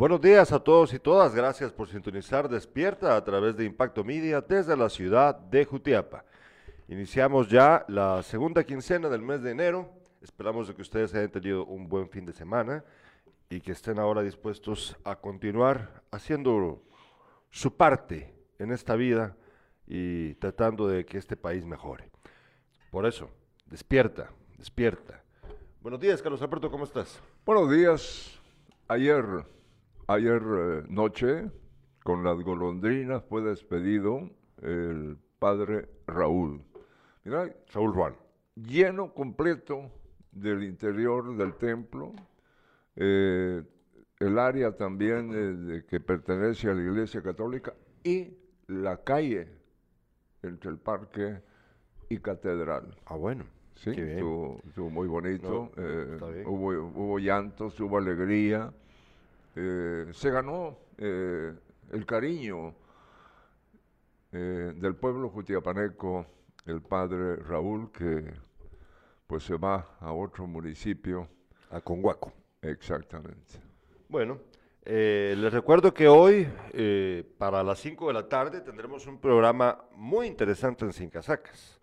Buenos días a todos y todas. Gracias por sintonizar Despierta a través de Impacto Media desde la ciudad de Jutiapa. Iniciamos ya la segunda quincena del mes de enero. Esperamos de que ustedes hayan tenido un buen fin de semana y que estén ahora dispuestos a continuar haciendo su parte en esta vida y tratando de que este país mejore. Por eso, despierta, despierta. Buenos días, Carlos Alberto, ¿cómo estás? Buenos días. Ayer, ayer eh, noche, con las golondrinas fue despedido el padre Raúl. Mira, Saúl Juan. lleno completo del interior del templo, eh, el área también eh, de- que pertenece a la Iglesia Católica y la calle entre el parque y catedral. Ah, bueno. Sí, estuvo, estuvo muy bonito. No, eh, hubo, hubo llantos, hubo alegría. Eh, se ganó eh, el cariño eh, del pueblo jutiapaneco, el padre Raúl, que pues se va a otro municipio. A Conguaco. Exactamente. Bueno, eh, les recuerdo que hoy, eh, para las 5 de la tarde, tendremos un programa muy interesante en Sin Casacas.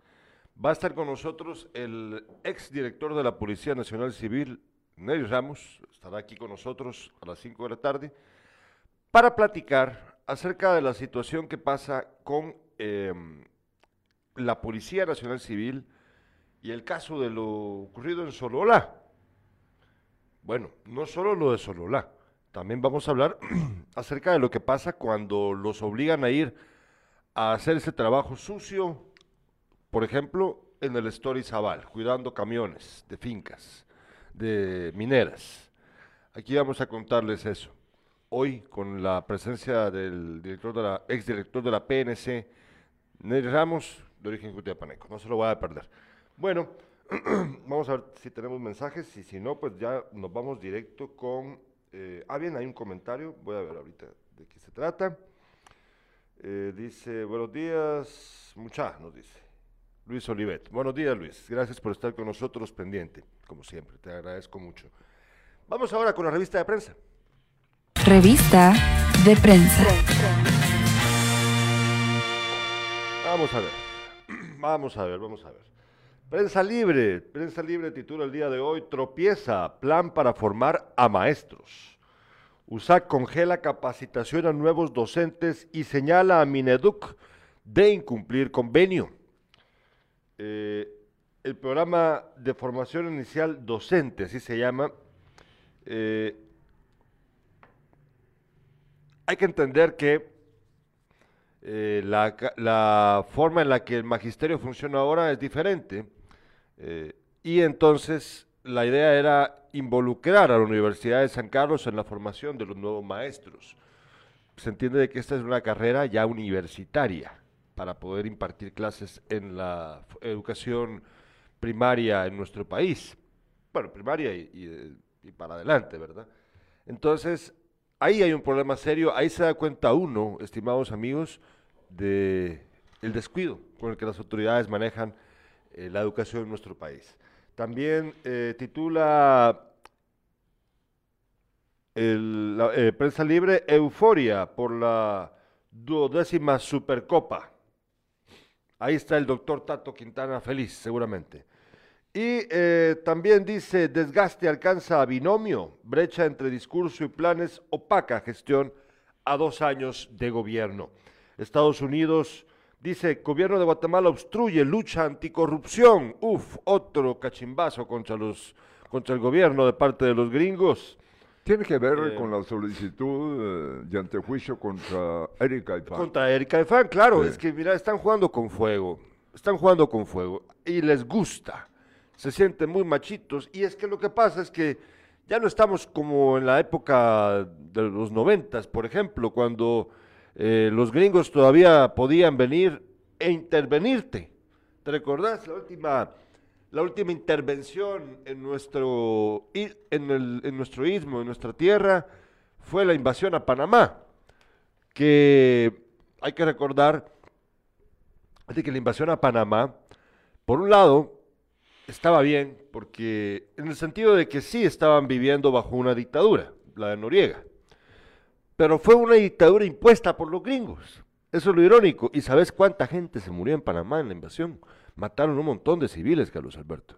Va a estar con nosotros el ex director de la Policía Nacional Civil, Nery Ramos, estará aquí con nosotros a las 5 de la tarde, para platicar acerca de la situación que pasa con em, la Policía Nacional Civil y el caso de lo ocurrido en Sololá. Bueno, no solo lo de Sololá, también vamos a hablar acerca de lo que pasa cuando los obligan a ir a hacer ese trabajo sucio, por ejemplo, en el Story Zabal, cuidando camiones de fincas, de mineras. Aquí vamos a contarles eso. Hoy, con la presencia del director de la, exdirector de la PNC, Nery Ramos, de origen cutiapaneco. No se lo voy a perder. Bueno, vamos a ver si tenemos mensajes y si no, pues ya nos vamos directo con... eh, ah, bien, hay un comentario, voy a ver ahorita de qué se trata. Eh, dice, buenos días, mucha, nos dice. Luis Olivet. Buenos días, Luis. Gracias por estar con nosotros pendiente, como siempre, te agradezco mucho. Vamos ahora con la revista de prensa. Revista de prensa. Vamos a ver, vamos a ver, vamos a ver. Prensa Libre, Prensa Libre titula el día de hoy, tropieza, plan para formar a maestros. USAC congela capacitación a nuevos docentes y señala a Mineduc de incumplir convenio. Eh, el programa de formación inicial docente, así se llama, eh, hay que entender que eh, la, forma en la que el magisterio funciona ahora es diferente. y entonces la idea era involucrar a la Universidad de San Carlos en la formación de los nuevos maestros. Se entiende de que esta es una carrera ya universitaria para poder impartir clases en la educación primaria en nuestro país. Bueno, primaria eh, y para adelante, ¿verdad? Entonces, ahí hay un problema serio, ahí se da cuenta uno, estimados amigos, de el descuido con el que las autoridades manejan eh, la educación en nuestro país. También eh, titula el- la prensa libre Euforia por la duodécima Supercopa. Ahí está el doctor Tato Quintana feliz, seguramente. Y eh, también dice, desgaste alcanza a binomio, brecha entre discurso y planes, opaca gestión a dos años de gobierno. Estados Unidos dice, gobierno de Guatemala obstruye lucha anticorrupción. Uf, otro cachimbazo contra, los, contra el gobierno de parte de los gringos. Tiene que ver Eh, con la solicitud eh, de antejuicio contra Erika Ipán. Contra Erika Efan, claro, Sí. es que mira, están jugando con fuego, están jugando con fuego y les gusta, se sienten muy machitos y es que lo que pasa es que ya no estamos como en la época de los noventas, por ejemplo, cuando eh, los gringos todavía podían venir e intervenirte. ¿Te recordás la última, la última intervención en nuestro, en, el- en nuestro istmo, en nuestra tierra, fue la invasión a Panamá? que hay que recordar de que la invasión a Panamá, por un lado, estaba bien, porque en el sentido de que sí estaban viviendo bajo una dictadura, la de Noriega. pero fue una dictadura impuesta por los gringos. Eso es lo irónico. ¿Y sabes cuánta gente se murió en Panamá en la invasión? Mataron un montón de civiles, Carlos Alberto.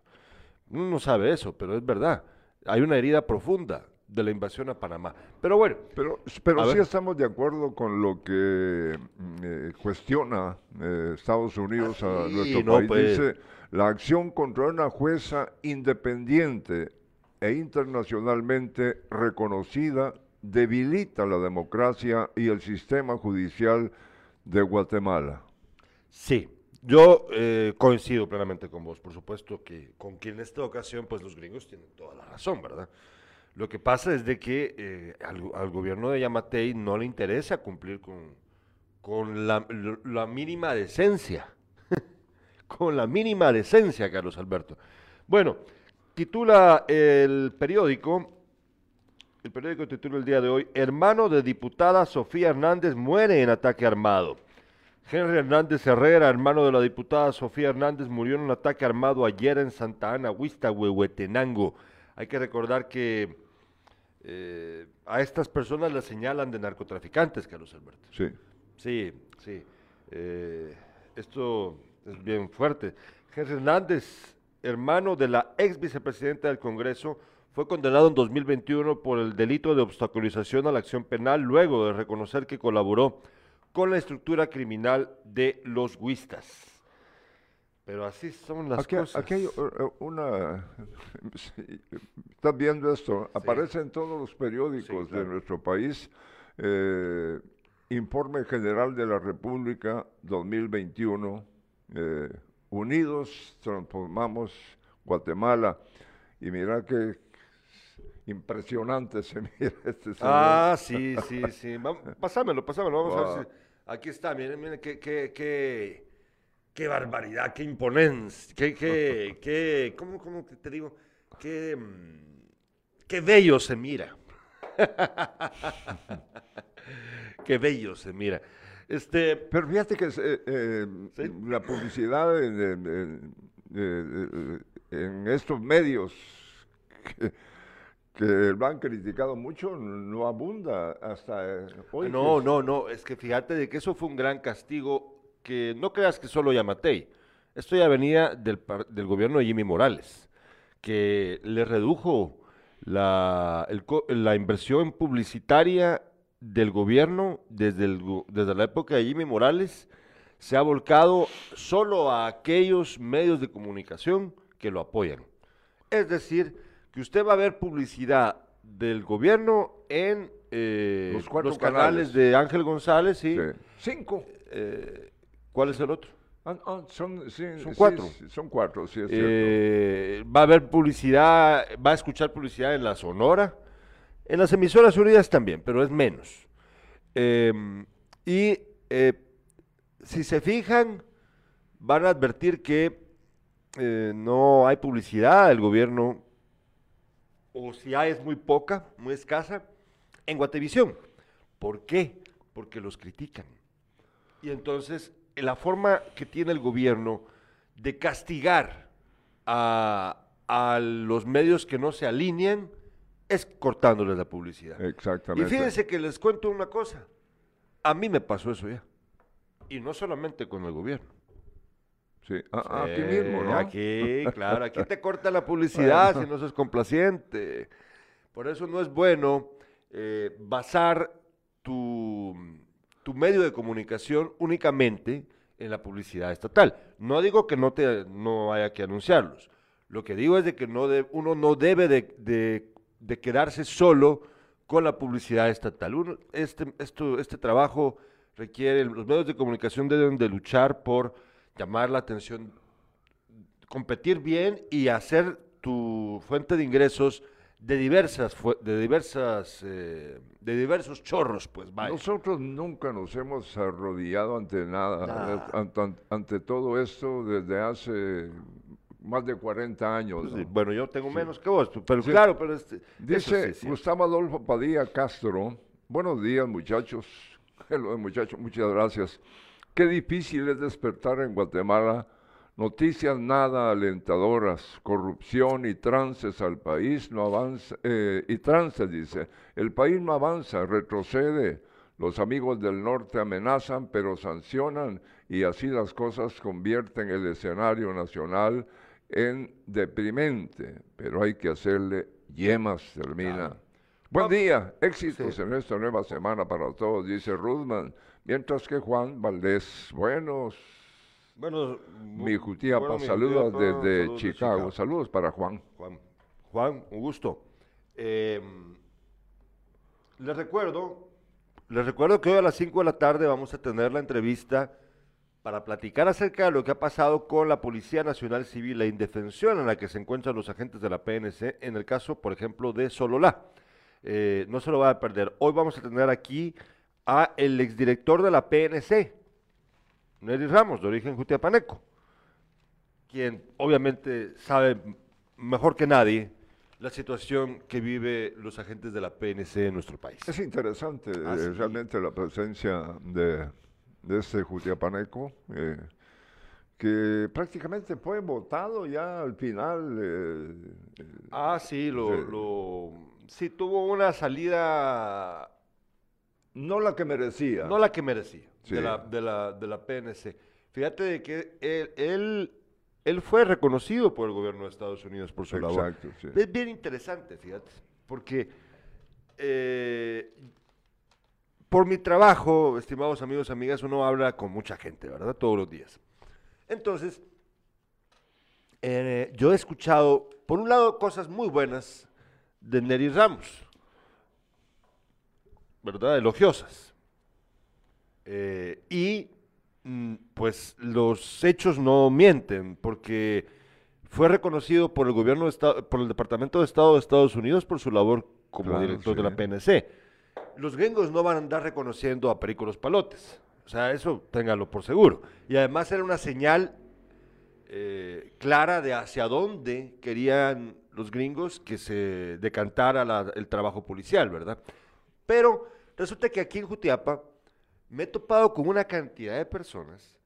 Uno no sabe eso, pero es verdad. Hay una herida profunda de la invasión a Panamá. Pero bueno. Pero, pero sí ver. estamos de acuerdo con lo que mm, eh, cuestiona eh, Estados Unidos a Ah, sí, nuestro no, país. pues. Dice, la acción contra una jueza independiente e internacionalmente reconocida debilita la democracia y el sistema judicial de Guatemala. Sí, yo eh, coincido plenamente con vos. Por supuesto que con quien en esta ocasión, pues los gringos tienen toda la razón, ¿verdad? Lo que pasa es de que eh, al, gobierno de Yamatei no le interesa cumplir con, con la mínima decencia. con la mínima decencia, Carlos Alberto. Bueno, titula el periódico, el periódico titula el día de hoy, hermano de diputada Sofía Hernández muere en ataque armado. Henry Hernández Herrera, hermano de la diputada Sofía Hernández, murió en un ataque armado ayer en Santa Ana, Huista, Huehuetenango. Hay que recordar que eh, a estas personas las señalan de narcotraficantes, Carlos Alberto. Sí. Sí, sí. Eh, esto es bien fuerte. Henry Hernández, hermano de la ex vicepresidenta del Congreso, fue condenado en 2021 por el delito de obstaculización a la acción penal luego de reconocer que colaboró con la estructura criminal de los huistas. Pero así son las Aquí, cosas. aquí hay uh, una... sí, Estás viendo esto, aparece en todos los periódicos Sí, claro. de nuestro país, eh, Informe General de la República 2021, eh, Unidos transformamos Guatemala, y mira qué impresionante se mira este señor. Ah, sí, sí, sí. Pásamelo, pásamelo. Vamos a ver si. Aquí está, miren, miren, qué, qué, qué, qué barbaridad, qué imponencia, qué, qué, qué, ¿cómo, cómo te digo? Qué, mm, qué bello se mira. qué bello se mira. Este, Pero fíjate que eh, eh, Sí. la publicidad en, en- en- en estos medios que, que lo han criticado mucho no abunda hasta eh, hoy. no, no, no, es que fíjate de que eso fue un gran castigo que no creas que solo Yamatei. Esto ya venía del, del gobierno de Jimmy Morales, que le redujo la, el la inversión publicitaria del gobierno desde, el desde la época de Jimmy Morales, se ha volcado solo a aquellos medios de comunicación que lo apoyan. Es decir, que usted va a ver publicidad del gobierno en eh, Los cuatro canales. canales. de Ángel González, ¿sí? Sí. Cinco. Eh, ¿Cuál es el otro? Ah, ah, son, sí, Son sí, cuatro. sí, son cuatro, sí, es cierto. Eh, va a haber publicidad, va a escuchar publicidad en la Sonora, en las emisoras unidas también, pero es menos. Eh, y eh, si se fijan, van a advertir que eh, no hay publicidad del gobierno, o si hay es muy poca, muy escasa, en Guatevisión. ¿Por qué? Porque los critican. Y entonces, la forma que tiene el gobierno de castigar a, a los medios que no se alinean es cortándoles la publicidad. Y Exactamente. fíjense que les cuento una cosa. A mí me pasó eso ya. Y no solamente con el gobierno. Sí. Ah, ah, aquí mismo, ¿no? Aquí, claro, aquí te corta la publicidad si no sos complaciente. Por eso no es bueno eh, basar tu, tu medio de comunicación únicamente en la publicidad estatal. No digo que no, te, no haya que anunciarlos. Lo que digo es de que no de- uno no debe de, de- de quedarse solo con la publicidad estatal. Uno- este, esto, este trabajo requiere, los medios de comunicación deben de luchar por llamar la atención, competir bien y hacer tu fuente de ingresos de diversas, de diversas, eh, de diversos chorros, pues vaya. Nosotros nunca nos hemos arrodillado ante nada, Nah. ante, ante todo esto desde hace más de 40 años. Pues bueno, yo tengo menos que vos, pero Sí. claro, pero este, Dice sí. Gustavo Adolfo Padilla Castro, buenos días muchachos, hello muchachos, muchas gracias. Qué difícil es despertar en Guatemala Noticias nada alentadoras, corrupción y trances al país no avanza, eh, y trances dice, el país no avanza, retrocede, los amigos del norte amenazan pero sancionan y así las cosas convierten el escenario nacional en deprimente, pero hay que hacerle yemas, termina. Buen día, éxitos en esta nueva semana para todos, dice Rudman, mientras que Juan Valdés, buenos Bueno, mi Jutiapa, bueno, saludos desde saludos Chicago. Saludos para Juan. Juan, Juan, un gusto. Eh, les recuerdo, les recuerdo que hoy a las 5 de la tarde vamos a tener la entrevista para platicar acerca de lo que ha pasado con la Policía Nacional Civil, la indefensión en la que se encuentran los agentes de la PNC, en el caso, por ejemplo, de Sololá. Eh, no se lo va a perder. Hoy vamos a tener aquí a el exdirector de la PNC, Nery Ramos, de origen jutiapaneco quien obviamente sabe mejor que nadie la situación que vive los agentes de la PNC en nuestro país. Es interesante Ah, eh, sí. realmente la presencia de, de este Jutiapaneco, eh, que prácticamente fue votado ya al final. eh, Ah, sí, lo, Sí. lo- sí tuvo una salida no la que merecía. no la que merecía Sí. de, la, de, la, de la PNC. Fíjate de que él, él, él fue reconocido por el gobierno de Estados Unidos por su labor. Exacto, sí. Es bien interesante, fíjate, porque eh, por mi trabajo, estimados amigos, amigas, uno habla con mucha gente, ¿verdad? Todos los días. Entonces, eh, yo he escuchado, por un lado, cosas muy buenas de Nery Ramos, ¿verdad? Elogiosas. Eh, y mm, pues los hechos no mienten, porque fue reconocido por el gobierno de Estado, por el Departamento de Estado de Estados Unidos por su labor como Claro, director de la PNC. Los gringos no van a andar reconociendo a Perico los Palotes. O sea, eso téngalo por seguro. Y además era una señal eh, clara de hacia dónde querían los gringos que se decantara la- el trabajo policial, ¿verdad? Pero resulta que aquí en Jutiapa me he topado con una cantidad de personas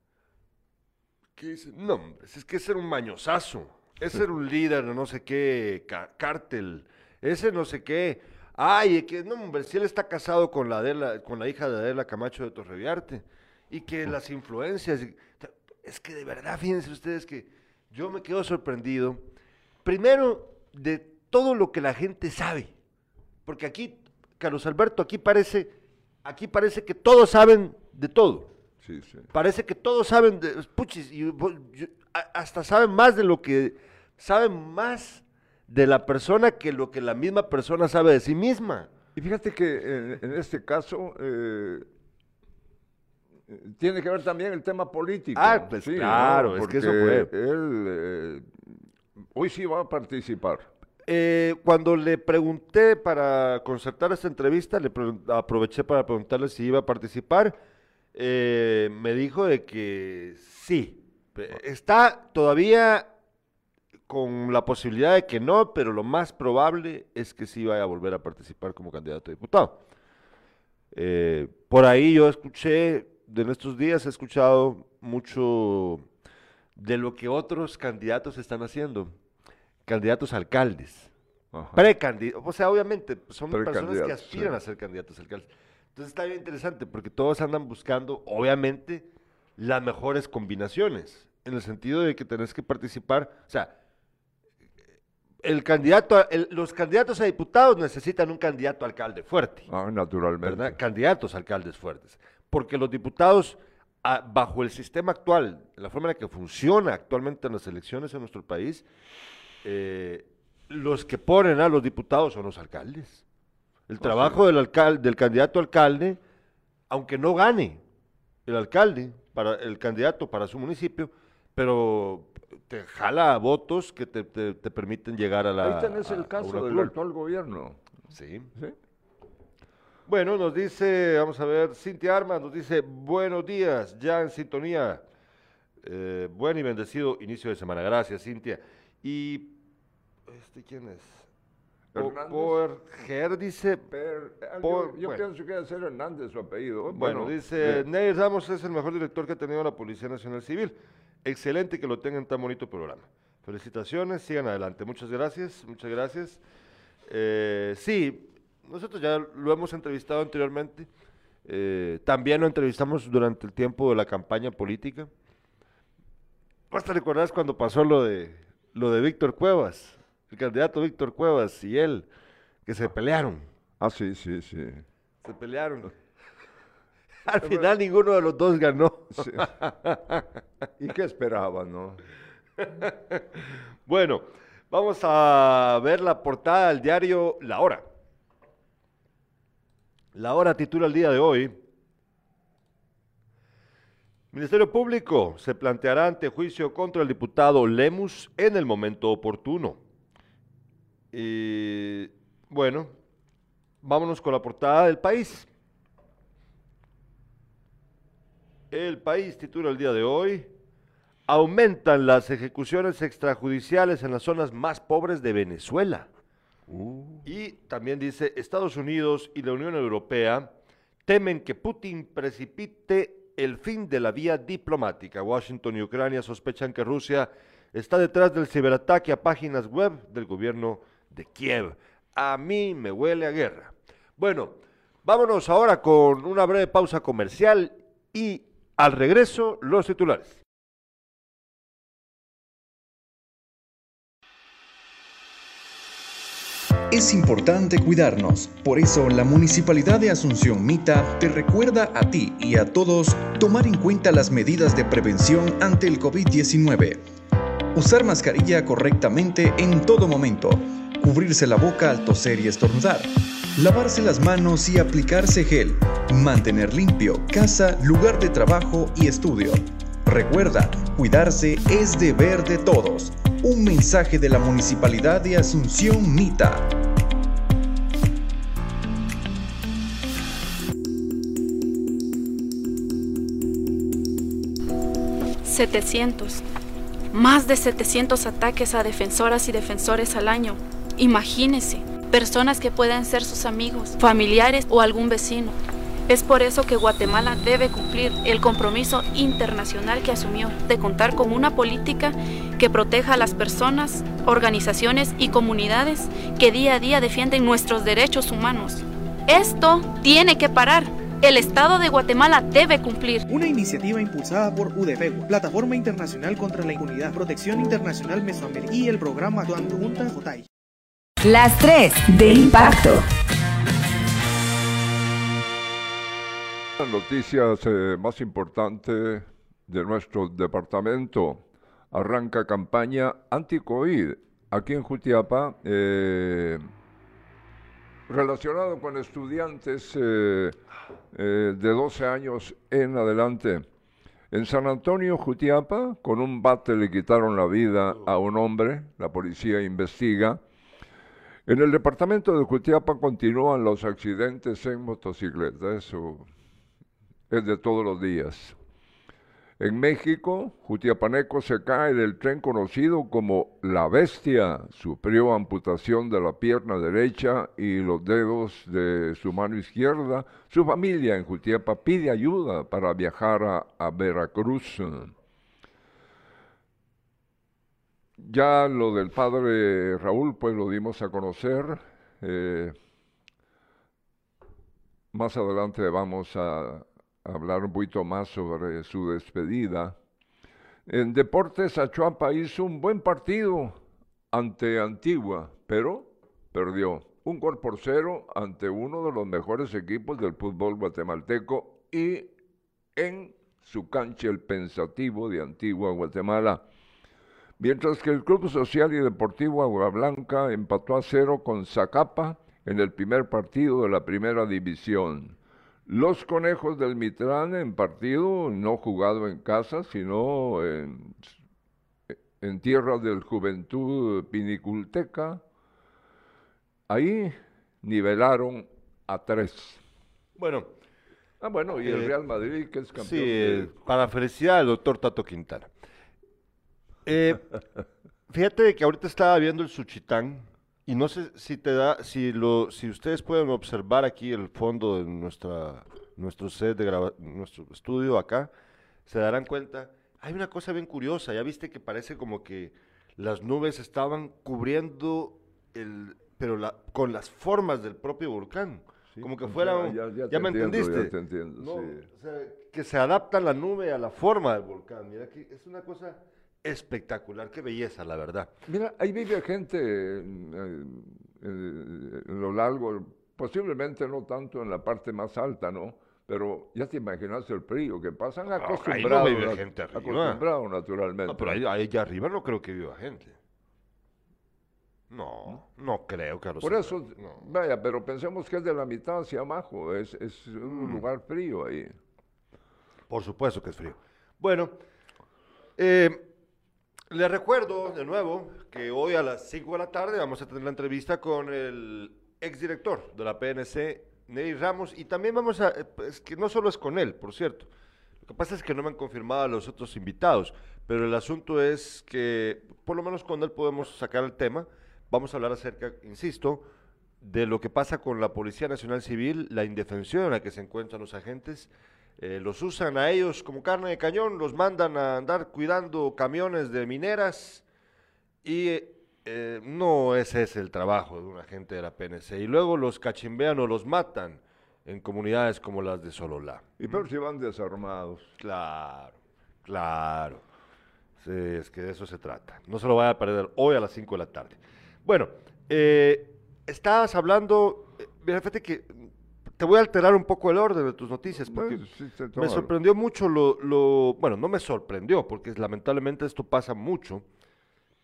que dicen, no, hombre, es que ese era un mañosazo, ese era un líder de no sé qué cártel, ese no sé qué, ay, es que no, hombre, si él está casado con la, Adela- con la hija de Adela Camacho de Torreviarte, y que las influencias, es que de verdad, fíjense ustedes que yo me quedo sorprendido, primero, de todo lo que la gente sabe, porque aquí, Carlos Alberto, aquí parece, aquí parece que todos saben de todo. Sí, sí. Parece que todos saben de puchis, y hasta saben más de lo que saben más de la persona que lo que la misma persona sabe de sí misma. Y fíjate que en, en este caso eh, tiene que ver también el tema político. Ah, pues ¿no? claro, es que eso fue. Él eh, hoy sí va a participar. Eh, cuando le pregunté para concertar esta entrevista, le aproveché para preguntarle si iba a participar. eh, me dijo de que sí. Pe- Está todavía con la posibilidad de que no, pero lo más probable es que sí vaya a volver a participar como candidato a diputado. Eh, por ahí yo escuché, en estos días he escuchado mucho de lo que otros candidatos están haciendo, candidatos a alcaldes, precandidatos, o sea, obviamente son personas que aspiran sí. a ser candidatos a alcaldes. Entonces está bien interesante porque todos andan buscando, obviamente, las mejores combinaciones, en el sentido de que tenés que participar, o sea, el candidato, a- el- los candidatos a diputados necesitan un candidato a alcalde fuerte. Ah, naturalmente. ¿verdad? Candidatos a alcaldes fuertes. Porque los diputados, ah, bajo el sistema actual, la forma en la que funciona actualmente en las elecciones en nuestro país, eh, los que ponen a los diputados son los alcaldes. El trabajo del, alcalde, del candidato alcalde, aunque no gane el alcalde, para el candidato para su municipio, pero te jala votos que te, te- te permiten llegar a la... Ahí tenés el a caso del actual gobierno. Sí. ¿sí? Bueno, nos dice, vamos a ver, Cintia Armas nos dice, buenos días, ya en sintonía. Eh, buen y bendecido inicio de semana. Gracias, Cintia. Y, este, ¿quién es? Hernández. Porger dice, Pero, eh, Por- yo yo bueno. pienso que debe ser Hernández su apellido. bueno, dice, eh, Ney Ramos es el mejor director que ha tenido la Policía Nacional Civil. Excelente que lo tengan tan bonito programa. Felicitaciones, sigan adelante. Muchas gracias, muchas gracias. Eh, sí, nosotros ya lo hemos entrevistado anteriormente. Eh, también lo entrevistamos durante el tiempo de la campaña política. Basta recordar cuando pasó lo de lo de Víctor Cuevas, el candidato Víctor Cuevas y él, que se pelearon. Ah, sí, sí, sí. Se pelearon. Al final ninguno de los dos ganó. Sí. ¿Y qué esperaban, no? bueno, vamos a ver la portada del diario La Hora. La Hora titula el día de hoy. Ministerio Público se planteará ante juicio contra el diputado Lemus en el momento oportuno. Y bueno, vámonos con la portada del país. El país titula el día de hoy, aumentan las ejecuciones extrajudiciales en las zonas más pobres de Venezuela. Uh, Y también dice, Estados Unidos y la Unión Europea temen que Putin precipite el fin de la vía diplomática. Washington y Ucrania sospechan que Rusia está detrás del ciberataque a páginas web del gobierno de Kiev. A mí me huele a guerra. Bueno, vámonos ahora con una breve pausa comercial y al regreso los titulares. Es importante cuidarnos, por eso la Municipalidad de Asunción Mita te recuerda a ti y a todos tomar en cuenta las medidas de prevención ante el COVID-19. Usar mascarilla correctamente en todo momento, cubrirse la boca al toser y estornudar, lavarse las manos y aplicarse gel, mantener limpio casa, lugar de trabajo y estudio. Recuerda, cuidarse es deber de todos. Un mensaje de la Municipalidad de Asunción Mita. 700. Más de 700 ataques a defensoras y defensores al año. Imagínese, personas que pueden ser sus amigos, familiares o algún vecino. Es por eso que Guatemala debe cumplir el compromiso internacional que asumió de contar con una política que proteja a las personas, organizaciones y comunidades que día a día defienden nuestros derechos humanos. Esto tiene que parar. El Estado de Guatemala debe cumplir. Una iniciativa impulsada por UDFEGUA, Plataforma Internacional contra la Impunidad, Protección Internacional Mesoamericana y el programa Juntas JOTAI. Las 3 de impacto. Las noticias eh, más importantes de nuestro departamento. Arranca campaña anti-COVID aquí en Jutiapa, eh, relacionado con estudiantes eh, de 12 años en adelante. En San Antonio, Jutiapa, con un bate le quitaron la vida a un hombre, la policía investiga. En el departamento de Jutiapa continúan los accidentes en motocicleta, eso es de todos los días. En México, Jutiapaneco se cae del tren conocido como La Bestia. Sufrió amputación de la pierna derecha y los dedos de su mano izquierda. Su familia en Jutiapa pide ayuda para viajar a Veracruz. Ya lo del padre Raúl, pues lo dimos a conocer. Eh, más adelante vamos a hablar un poquito más sobre su despedida. En Deportes, Achuapa hizo un buen partido ante Antigua, pero perdió un gol por cero ante uno de los mejores equipos del fútbol guatemalteco y en su cancha el Pensativo de Antigua, Guatemala. Mientras que el Club Social y Deportivo Agua Blanca empató a cero con Zacapa en el primer partido de la primera división. Los conejos del Mitrán en partido no jugado en casa, sino en, en tierras del Juventud Piniculteca. Ahí nivelaron a tres. Bueno, Ah, bueno, y el Eh, Real Madrid, que es campeón. Sí, de- eh, para felicidad al doctor Tato Quintana. Eh, fíjate que ahorita estaba viendo el Suchitán y no sé si te da, si lo, si ustedes pueden observar aquí el fondo de nuestra, nuestro set de graba- nuestro estudio acá, se darán cuenta, hay una cosa bien curiosa, ya viste que parece como que las nubes estaban cubriendo el, pero la, con las formas del propio volcán. Sí, como que fuera, ya- ya, me entiendo, entendiste. ya te entiendo, No, sí. o sea, que se adapta la nube a la forma del volcán. Mira que es una cosa espectacular, qué belleza, la verdad. Mira, ahí vive gente en, en- en- lo largo, posiblemente no tanto en la parte más alta, ¿no? Pero ya te imaginas el frío que pasan Ah, ahí no acostumbrados, vive gente arriba. acostumbrados naturalmente. No, pero ahí, ahí arriba no creo que viva gente. No, no creo que a los Por eso, no. vaya, pero pensemos que es de la mitad hacia abajo, es, es Mm. un lugar frío ahí. Por supuesto que es frío. Bueno, eh, les recuerdo de nuevo que hoy a las 5 de la tarde vamos a tener la entrevista con el exdirector de la PNC, Ney Ramos, y también vamos a, es que no solo es con él, por cierto. Lo que pasa es que no me han confirmado a los otros invitados, pero el asunto es que por lo menos con él podemos sacar el tema. Vamos a hablar acerca, insisto, de lo que pasa con la Policía Nacional Civil, la indefensión en la que se encuentran los agentes. Eh, los usan a ellos como carne de cañón, los mandan a andar cuidando camiones de mineras y eh, no ese es el trabajo de un agente de la PNC. Y luego los cachimbean o los matan en comunidades como las de Sololá. Y peor si van desarmados. Claro, claro. Sí, es que de eso se trata. No se lo vaya a perder hoy a las 5 de la tarde. Bueno, eh, estabas hablando, eh, fíjate que te voy a alterar un poco el orden de tus noticias, porque sí, me sorprendió mucho lo, lo- bueno, no me sorprendió, porque lamentablemente esto pasa mucho,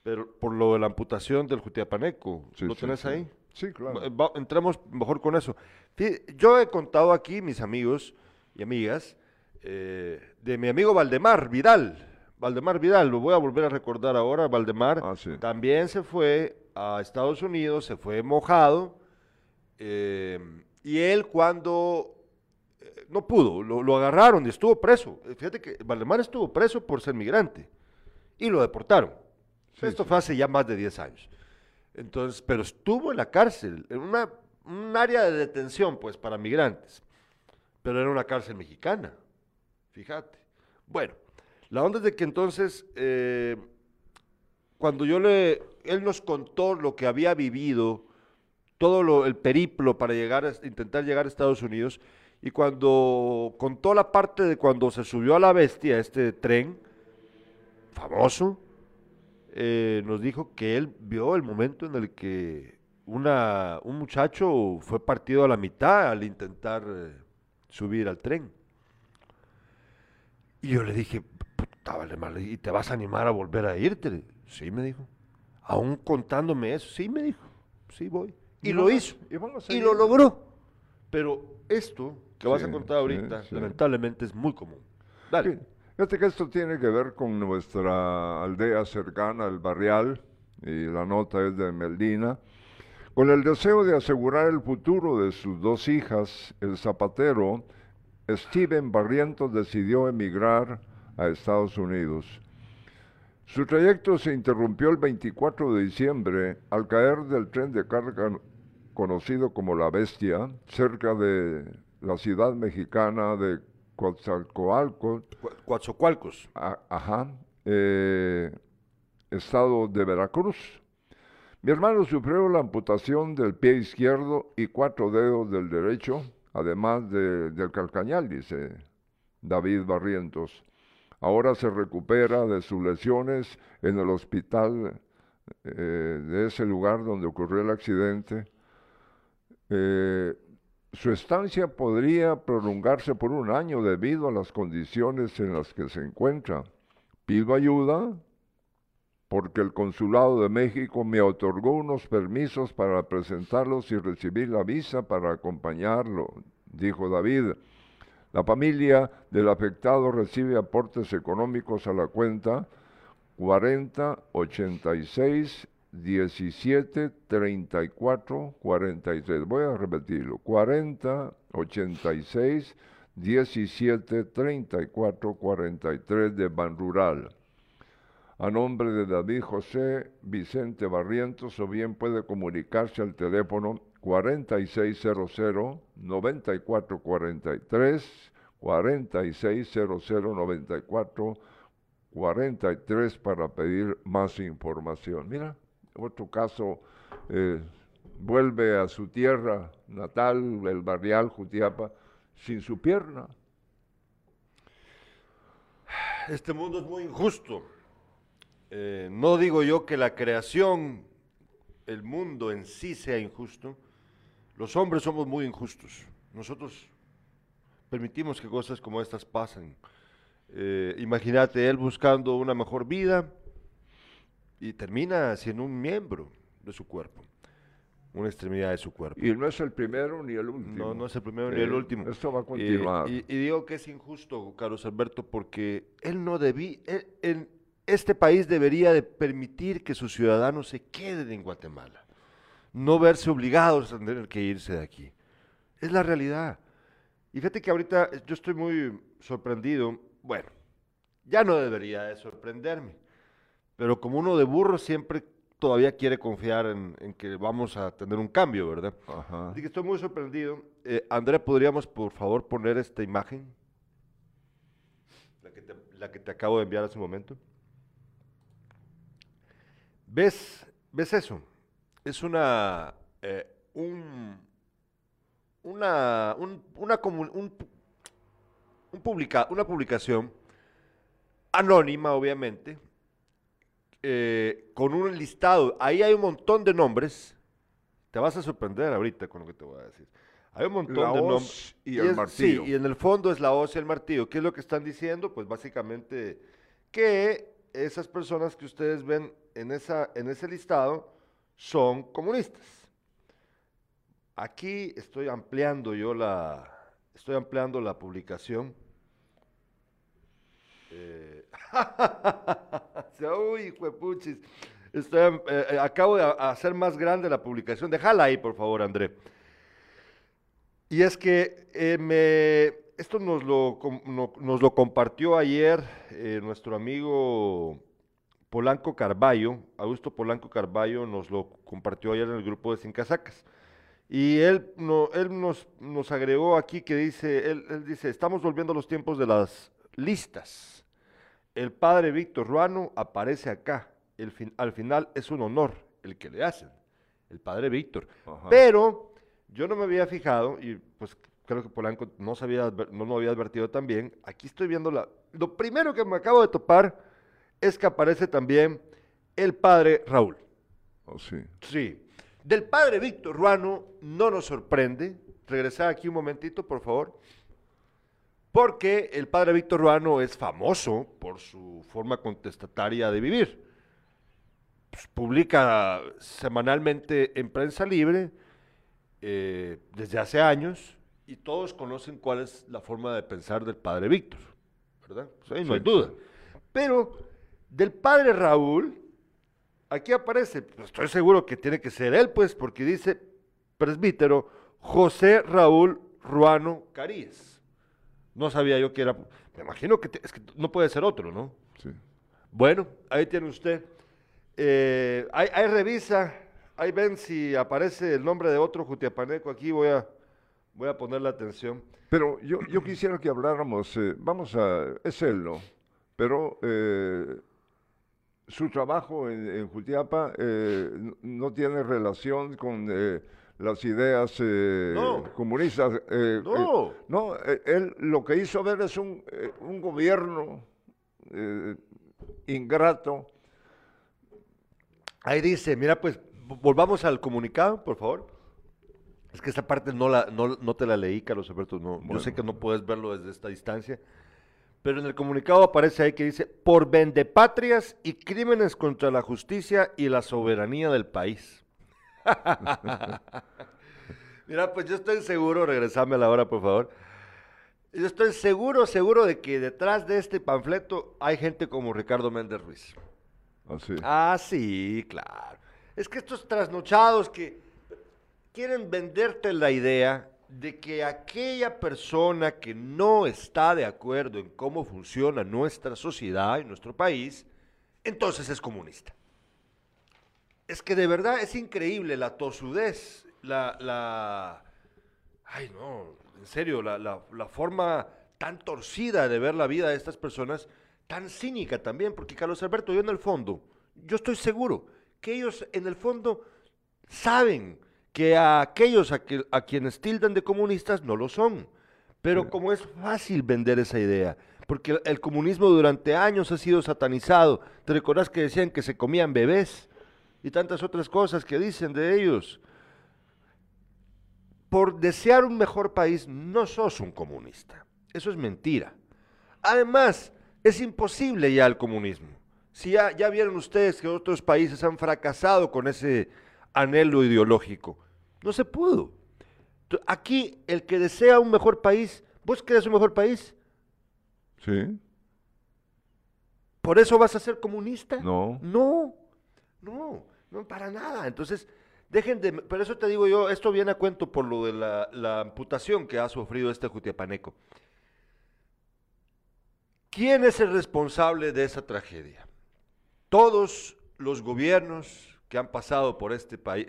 pero por lo de la amputación del Jutiapaneco, Sí, ¿lo tenés ahí? Sí, claro. Va- entremos mejor con eso. Yo he contado aquí, mis amigos y amigas, eh, de mi amigo Valdemar Vidal. Valdemar Vidal, lo voy a volver a recordar ahora. Valdemar Ah, también se fue a Estados Unidos, se fue mojado. eh, y él cuando eh, no pudo, lo, lo agarraron y estuvo preso. Eh, Fíjate que Valdemar estuvo preso por ser migrante y lo deportaron. Sí, Esto sí. fue hace ya más de 10 años. Entonces, pero estuvo en la cárcel, en una, un área de detención, pues, para migrantes. Pero era una cárcel mexicana, fíjate. Bueno, la onda es de que entonces, eh, cuando yo le, él nos contó lo que había vivido, todo lo- el periplo para llegar, intentar llegar a Estados Unidos, y cuando contó la parte de cuando se subió a la bestia, este tren famoso, eh, nos dijo que él vio el momento en el que una, un muchacho fue partido a la mitad al intentar eh, subir al tren. Y yo le dije, puta, vale, madre, ¿y te vas a animar a volver a irte? Sí, me dijo. Aún contándome eso, sí, me dijo, sí voy. Y, lo hizo. y lo logró. Pero esto que vas a contar ahorita, sí, sí. lamentablemente es muy común. Dale. Fíjate que esto tiene que ver con nuestra aldea cercana, el barrial, y la nota es de Meldina. Con el deseo de asegurar el futuro de sus dos hijas, el zapatero Steven Barrientos decidió emigrar a Estados Unidos. Su trayecto se interrumpió el 24 de diciembre al caer del tren de carga conocido como La Bestia, cerca de la ciudad mexicana de Coatzacoalcos, Coatzacoalcos. ajá, eh, estado de Veracruz. Mi hermano sufrió la amputación del pie izquierdo y cuatro dedos del derecho, además de- del calcañal, dice David Barrientos. Ahora se recupera de sus lesiones en el hospital eh, de ese lugar donde ocurrió el accidente. Eh, su estancia podría prolongarse por un año debido a las condiciones en las que se encuentra. Pido ayuda porque el Consulado de México me otorgó unos permisos para presentarlos y recibir la visa para acompañarlo, dijo David. La familia del afectado recibe aportes económicos a la cuenta 40 86 17 34 43. Voy a repetirlo. 40 86 17 34 43 de Ban Rural. A nombre de David José Vicente Barrientos, o bien puede comunicarse al teléfono 4600 9443 4600 94 43 para pedir más información. Mira, otro caso, eh, vuelve a su tierra natal, el barrial Jutiapa, sin su pierna. Este mundo es muy injusto. Eh, no digo yo que la creación, el mundo en sí sea injusto. Los hombres somos muy injustos. Nosotros permitimos que cosas como estas pasen. Eh, imagínate él buscando una mejor vida y termina siendo un miembro de su cuerpo, una extremidad de su cuerpo. Y no es el primero ni el último. No, no es el primero ni el Eh, último. Esto va a Eh, continuar. y, y digo que es injusto, Carlos Alberto, porque él no debía, este país debería de permitir que sus ciudadanos se queden en Guatemala, no verse obligados a tener que irse de aquí. Es la realidad. Y fíjate que ahorita yo estoy muy sorprendido, bueno, ya no debería de sorprenderme, pero como uno de burro siempre todavía quiere confiar en, en que vamos a tener un cambio, ¿verdad? Ajá. Así que estoy muy sorprendido. Eh, André, ¿podríamos por favor poner esta imagen? La que, te, la que te acabo de enviar hace un momento. ¿Ves, ¿Ves eso? Es una, eh, un, una, un- una, un un publica- una publicación anónima, obviamente, eh, con un listado. Ahí hay un montón de nombres. Te vas a sorprender ahorita con lo que te voy a decir. Hay un montón La de nombres. y el es- martillo. Sí, y en el fondo es la hoz y el martillo. ¿Qué es lo que están diciendo? Pues básicamente que esas personas que ustedes ven en, esa, en ese listado son comunistas. Aquí estoy ampliando yo la, estoy ampliando la publicación. Eh, Uy, juepuchis. Estoy, eh, eh, acabo de hacer más grande la publicación. Déjala ahí, por favor, André. Y es que eh, me, esto nos lo, nos lo compartió ayer nuestro amigo Polanco Carballo, Augusto Polanco Carballo nos lo compartió ayer en el grupo de Sin Casacas. Y él, no, él nos, nos agregó aquí que dice, él dice, estamos volviendo a los tiempos de las listas. El padre Víctor Ruano aparece acá. El fin- al final es un honor el que le hacen, el padre Víctor. Ajá. Pero yo no me había fijado, y pues creo que Polanco no, adver- no lo había advertido también. Aquí estoy viendo la. Lo primero que me acabo de topar es que aparece también el padre Raúl. Oh, sí. Sí. Del padre Víctor Ruano no nos sorprende. Regresar aquí un momentito, por favor. Porque el padre Víctor Ruano es famoso por su forma contestataria de vivir. Pues, publica semanalmente en prensa libre eh, desde hace años y todos conocen cuál es la forma de pensar del padre Víctor, ¿verdad? Pues ahí no Sí, hay duda. Pero del padre Raúl, aquí aparece, pues, estoy seguro que tiene que ser él, pues, porque dice presbítero José Raúl Ruano Caríes. No sabía yo que era, me imagino que, te- es que no puede ser otro, ¿no? Sí. Bueno, ahí tiene usted. Eh, ahí, ahí revisa, ahí ven si aparece el nombre de otro jutiapaneco. Aquí voy a, voy a poner la atención. Pero yo, yo quisiera que habláramos, eh, vamos a, es él, ¿no? Pero eh, su trabajo en, en Jutiapa eh, no tiene relación con eh, las ideas eh, No. comunistas. eh, No. eh, no, eh, él lo que hizo ver es un, un gobierno ingrato. Ahí dice, mira, pues vo- volvamos al comunicado, por favor. Es que esta parte no, la, no, no te la leí, Carlos Alberto. No, Yo sé que no puedes verlo desde esta distancia. Pero en el comunicado aparece ahí que dice, por vendepatrias y crímenes contra la justicia y la soberanía del país. Mira, pues yo estoy seguro, regresame a la hora, por favor. Yo estoy seguro, seguro de que detrás de este panfleto hay gente como Ricardo Méndez Ruiz. Así. Ah, sí, claro. Es que estos trasnochados que quieren venderte la idea de que aquella persona que no está de acuerdo en cómo funciona nuestra sociedad y nuestro país, entonces es comunista. Es que de verdad es increíble la tosudez, la, la, ay no, en serio, la, la- la forma tan torcida de ver la vida de estas personas tan cínica también, porque Carlos Alberto, yo en el fondo, yo estoy seguro que ellos en el fondo saben que a aquellos a, que- a quienes tildan de comunistas no lo son. Pero como es fácil vender esa idea, porque el, el comunismo durante años ha sido satanizado. ¿Te recordás que decían que se comían bebés? Y tantas otras cosas que dicen de ellos. Por desear un mejor país no sos un comunista. Eso es mentira. Además, es imposible ya el comunismo. Si ya, ya vieron ustedes que otros países han fracasado con ese anhelo ideológico. No se pudo. Aquí, el que desea un mejor país, ¿vos querés un mejor país? Sí, ¿Por eso vas a ser comunista? No. No, no, no, para nada. Entonces, dejen de... Por eso te digo yo, esto viene a cuento por lo de la, la amputación que ha sufrido este jutiapaneco. ¿Quién es el responsable de esa tragedia? Todos los gobiernos que han pasado por este país,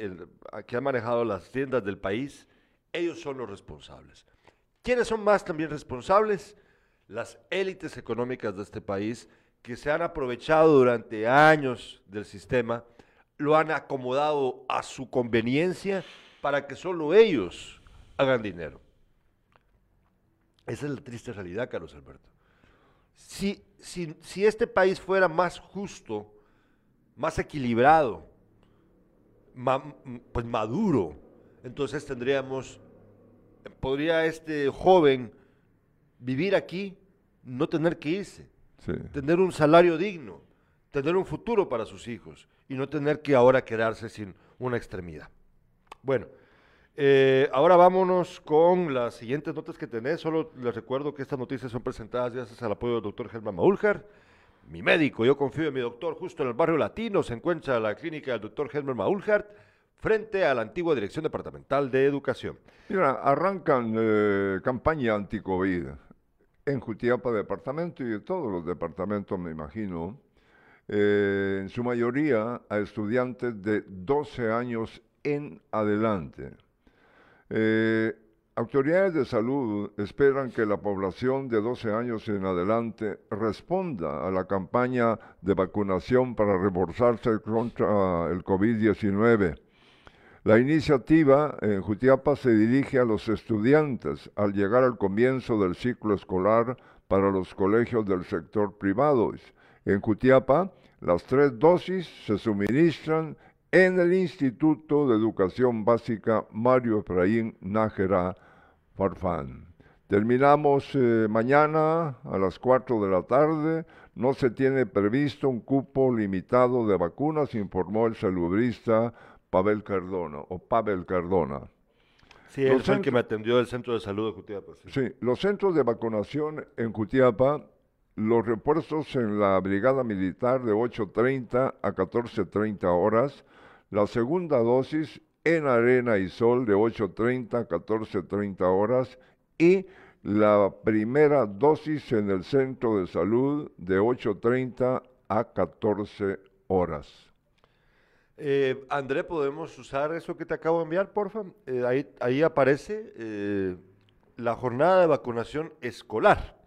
que han manejado las tiendas del país, ellos son los responsables. ¿Quiénes son más también responsables? Las élites económicas de este país que se han aprovechado durante años del sistema, lo han acomodado a su conveniencia para que solo ellos hagan dinero. Esa es la triste realidad, Carlos Alberto. Si, si, si este país fuera más justo, más equilibrado, ma- pues maduro, entonces tendríamos, podría este joven vivir aquí, no tener que irse, sí. tener un salario digno, tener un futuro para sus hijos y no tener que ahora quedarse sin una extremidad. Bueno, eh, ahora vámonos con las siguientes notas que tenés. Solo les recuerdo que estas noticias son presentadas gracias al apoyo del doctor Germán Maúljar, mi médico. Yo confío en mi doctor. Justo en el barrio latino se encuentra la clínica del doctor Germán Maúljar frente a la antigua Dirección Departamental de Educación. Mira, arrancan eh, campaña anti-COVID en Jutiapa departamento y de todos los departamentos, me imagino, eh, en su mayoría a estudiantes de 12 años en adelante. Eh, autoridades de salud esperan que la población de 12 años en adelante responda a la campaña de vacunación para reforzarse contra el COVID-19. La iniciativa en Jutiapa se dirige a los estudiantes al llegar al comienzo del ciclo escolar para los colegios del sector privado. En Jutiapa, las tres dosis se suministran en el Instituto de Educación Básica Mario Efraín Nájera Farfán. Terminamos eh, mañana a las 4 de la tarde. No se tiene previsto un cupo limitado de vacunas, informó el salubrista Pavel Cardona o Pavel Cardona. Sí, él fue el que me atendió del centro de salud de Jutiapa. sí. Sí, los centros de vacunación en Jutiapa, los refuerzos en la Brigada Militar de 8.30 a 14.30 horas, la segunda dosis en Arena y Sol de 8.30 a 14.30 horas y la primera dosis en el centro de salud de 8.30 a 14 horas. Eh, André, ¿podemos usar eso que te acabo de enviar, porfa? Eh, ahí, ahí aparece eh, la jornada de vacunación escolar.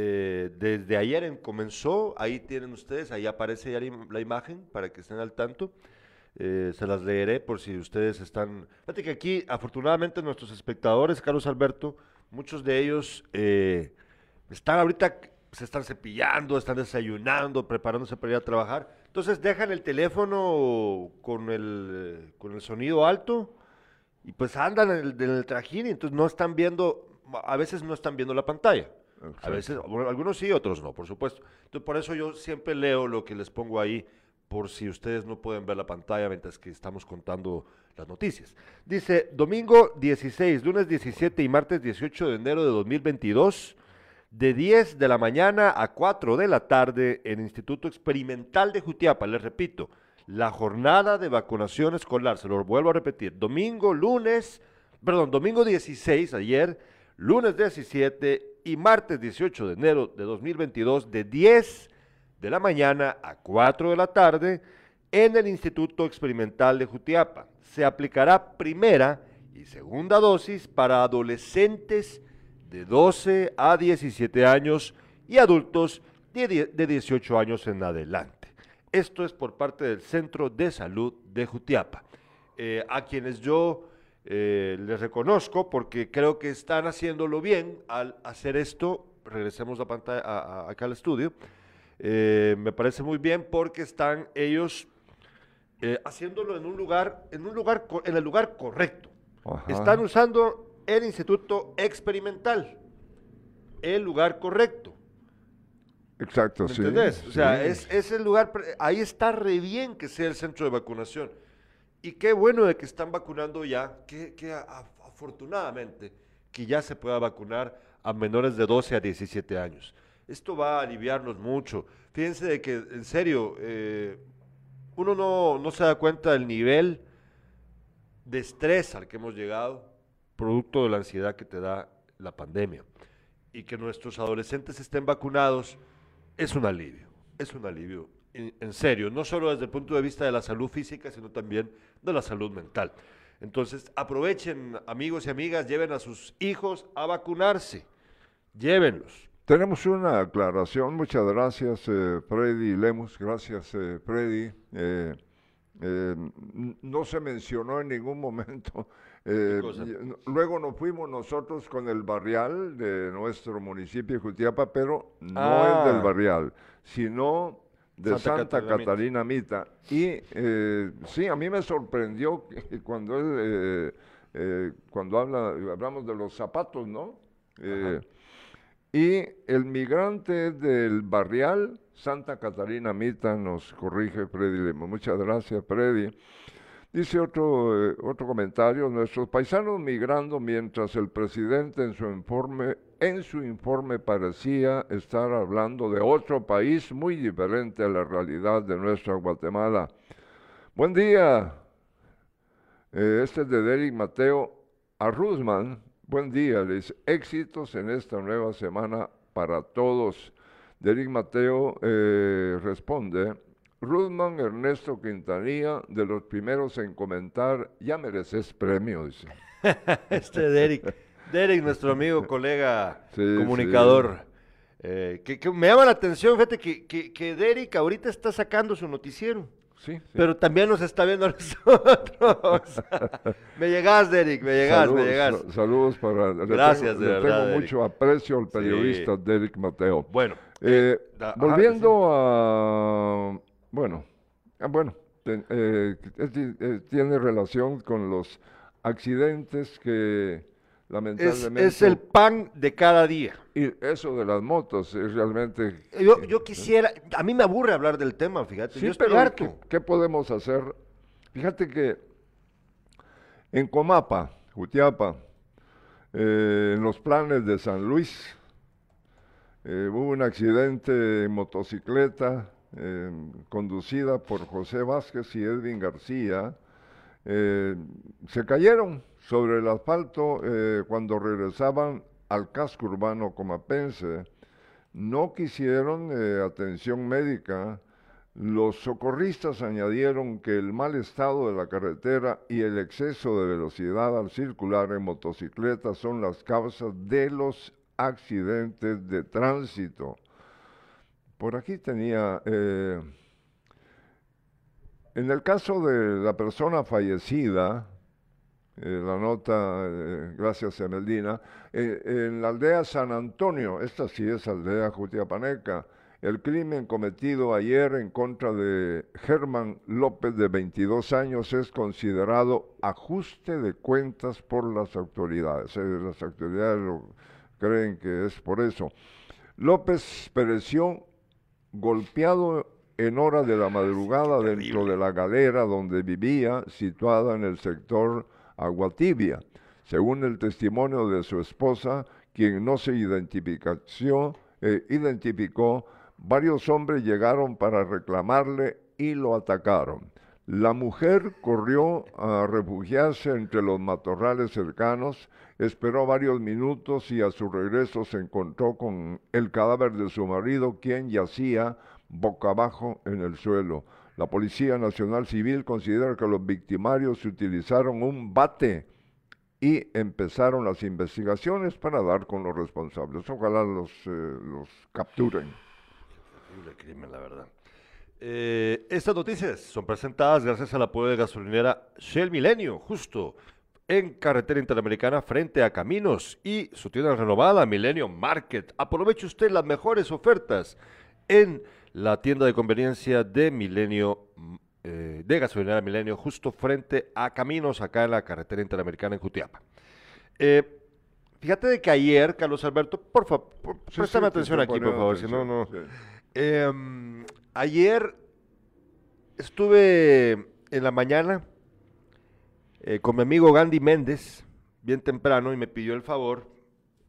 Eh, desde ayer en- comenzó, ahí tienen ustedes, ahí aparece ya la, im- la imagen para que estén al tanto. Eh, se las leeré por si ustedes están... Fíjate que aquí, afortunadamente, nuestros espectadores, Carlos Alberto, muchos de ellos eh, están ahorita, se están cepillando, están desayunando, preparándose para ir a trabajar. Entonces dejan el teléfono con el, con el sonido alto y pues andan en el, en el trajín y entonces no están viendo, a veces no están viendo la pantalla. A veces, algunos sí, otros no, por supuesto. Entonces, por eso yo siempre leo lo que les pongo ahí, por si ustedes no pueden ver la pantalla mientras que estamos contando las noticias. Dice, domingo 16, lunes 17 y martes 18 de enero de 2022, de 10 de la mañana a 4 de la tarde en Instituto Experimental de Jutiapa. Les repito, la jornada de vacunación escolar, se lo vuelvo a repetir, domingo, lunes, perdón, domingo 16, ayer, lunes 17 y martes 18 de enero de 2022, de 10 de la mañana a 4 de la tarde en el Instituto Experimental de Jutiapa. Se aplicará primera y segunda dosis para adolescentes de 12 a 17 años y adultos de, die- de 18 años en adelante. Esto es por parte del Centro de Salud de Jutiapa, eh, a quienes yo eh, les reconozco porque creo que están haciéndolo bien al hacer esto. Regresemos a pantalla, a- a- acá al estudio. Eh, me parece muy bien porque están ellos eh, haciéndolo en un lugar, en un lugar, en el lugar correcto. Ajá. Están usando el Instituto Experimental, el lugar correcto. Exacto, ¿Me sí. entendés? O sea, sí. es, es el lugar, ahí está re bien que sea el centro de vacunación. Y qué bueno de que están vacunando ya, que, afortunadamente que ya se pueda vacunar a menores de 12 a 17 años. Esto va a aliviarnos mucho. Fíjense de que, en serio, eh, uno no, no se da cuenta del nivel de estrés al que hemos llegado, producto de la ansiedad que te da la pandemia. Y que nuestros adolescentes estén vacunados es un alivio, es un alivio, en, serio, no solo desde el punto de vista de la salud física, sino también de la salud mental. Entonces, aprovechen, amigos y amigas, lleven a sus hijos a vacunarse, llévenlos. Tenemos una aclaración, muchas gracias eh, Freddy Lemus, gracias eh, Freddy. Eh, eh, no se mencionó en ningún momento. eh, luego nos fuimos nosotros con el barrial de nuestro municipio de Jutiapa, pero no Ah. el del barrial, sino de Santa Santa, Catarina Catarina Mita. Y eh, sí, a mí me sorprendió que cuando él, eh, eh, cuando habla, hablamos de los zapatos, ¿no? Eh, y el migrante del barrial, Santa Catarina Mita, nos corrige Freddy Lemos. Muchas gracias, Freddy. Dice otro, eh, otro comentario, nuestros paisanos migrando mientras el presidente en su informe, en su informe parecía estar hablando de otro país muy diferente a la realidad de nuestra Guatemala. Buen día. Eh, este es de Derek Mateo a Rusman. Buen día, les éxitos en esta nueva semana para todos. Derek Mateo eh, responde, Rudman Ernesto Quintanilla, de los primeros en comentar, ya mereces premio, dice. Este Derek, Derek, nuestro amigo, colega, Sí, comunicador. eh, que, que me llama la atención, fíjate que, que, que Derek ahorita está sacando su noticiero. Sí, sí. Pero también nos está viendo a nosotros. me llegás, Derek, me llegás, saludos, me llegás. sa- saludos para... le Gracias, tengo, de le verdad, tengo mucho aprecio al periodista Derek Mateo. Bueno, Eh, da- ajá, volviendo a, bueno, ah, bueno, ten- eh, es eh, tiene relación con los accidentes que lamentablemente... es el pan de cada día. Y eso de las motos es realmente... Yo, yo quisiera, a mí me aburre hablar del tema, fíjate, Sí, yo pero. ¿qué, qué podemos hacer? Fíjate que en Comapa, Jutiapa, eh, en los planes de San Luis, eh, hubo un accidente en motocicleta eh, conducida por José Vázquez y Edwin García. Eh, se cayeron sobre el asfalto eh, cuando regresaban al casco urbano comapense. No quisieron eh, atención médica. Los socorristas añadieron que el mal estado de la carretera y el exceso de velocidad al circular en motocicleta son las causas de los accidentes de tránsito. Por aquí tenía, eh, en el caso de la persona fallecida, eh, la nota, eh, gracias Emeldina, eh, en la aldea San Antonio, esta sí es aldea Jutiapaneca, el crimen cometido ayer en contra de Germán López de 22 años es considerado ajuste de cuentas por las autoridades. Eh, las autoridades lo creen que es por eso. López pereció golpeado en hora de la madrugada dentro de la galera donde vivía, situada en el sector Aguatibia. Según el testimonio de su esposa, quien no se eh, identificó, varios hombres llegaron para reclamarle y lo atacaron. La mujer corrió a refugiarse entre los matorrales cercanos, esperó varios minutos y a su regreso se encontró con el cadáver de su marido, quien yacía boca abajo en el suelo. La Policía Nacional Civil considera que los victimarios utilizaron un bate y empezaron las investigaciones para dar con los responsables. Ojalá los, eh, los capturen. Terrible crimen, la verdad. Eh, estas noticias son presentadas gracias al apoyo de gasolinera Shell Milenio, justo en carretera interamericana frente a Caminos y su tienda renovada Milenio Market. Aproveche usted las mejores ofertas en la tienda de conveniencia de Milenio, mm, eh, de gasolinera Milenio, justo frente a Caminos, acá en la carretera interamericana en Jutiapa. Eh, fíjate de que ayer, Carlos Alberto, por favor, Sí, préstame sí, atención aquí, por favor, si no, no. sí. Em, ayer estuve en la mañana eh, con mi amigo Gandhi Méndez, bien temprano, y me pidió el favor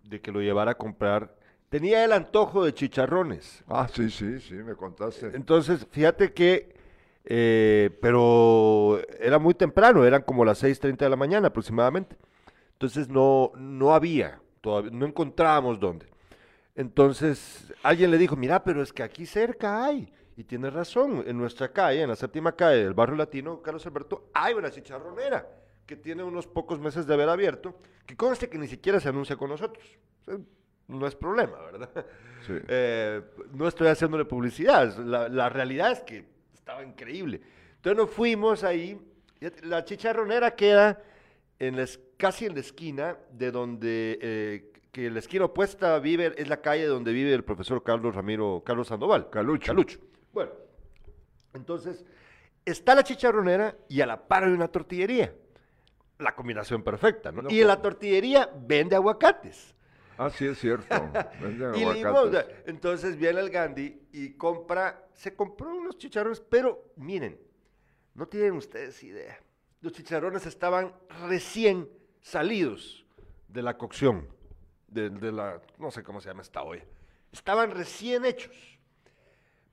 de que lo llevara a comprar. Tenía el antojo de chicharrones. Ah, sí, sí, sí, me contaste. Entonces, fíjate que, eh, pero era muy temprano, eran como las 6.30 de la mañana aproximadamente. Entonces no, no había, todavía, no encontrábamos dónde. Entonces alguien le dijo, mira, pero es que aquí cerca hay. Y tiene razón, en nuestra calle, en la séptima calle del barrio latino, Carlos Alberto, hay una chicharronera que tiene unos pocos meses de haber abierto, que conste que ni siquiera se anuncia con nosotros. O sea, no es problema, ¿verdad? Sí. Eh, no estoy haciéndole publicidad, la, la realidad es que estaba increíble. Entonces nos fuimos ahí, la chicharronera queda en la casi en la esquina de donde, eh, que la esquina opuesta vive, es la calle donde vive el profesor Carlos Ramiro, Carlos Sandoval. Calucho. Calucho. Bueno, entonces, está la chicharronera y a la par hay una tortillería. La combinación perfecta, ¿no? No, y en la tortillería vende aguacates. Ah, sí, es cierto. Y limón. Entonces viene el Gandhi y compra, se compró unos chicharrones, pero miren, no tienen ustedes idea. Los chicharrones estaban recién salidos de la cocción, de, de la, no sé cómo se llama esta olla. Estaban recién hechos.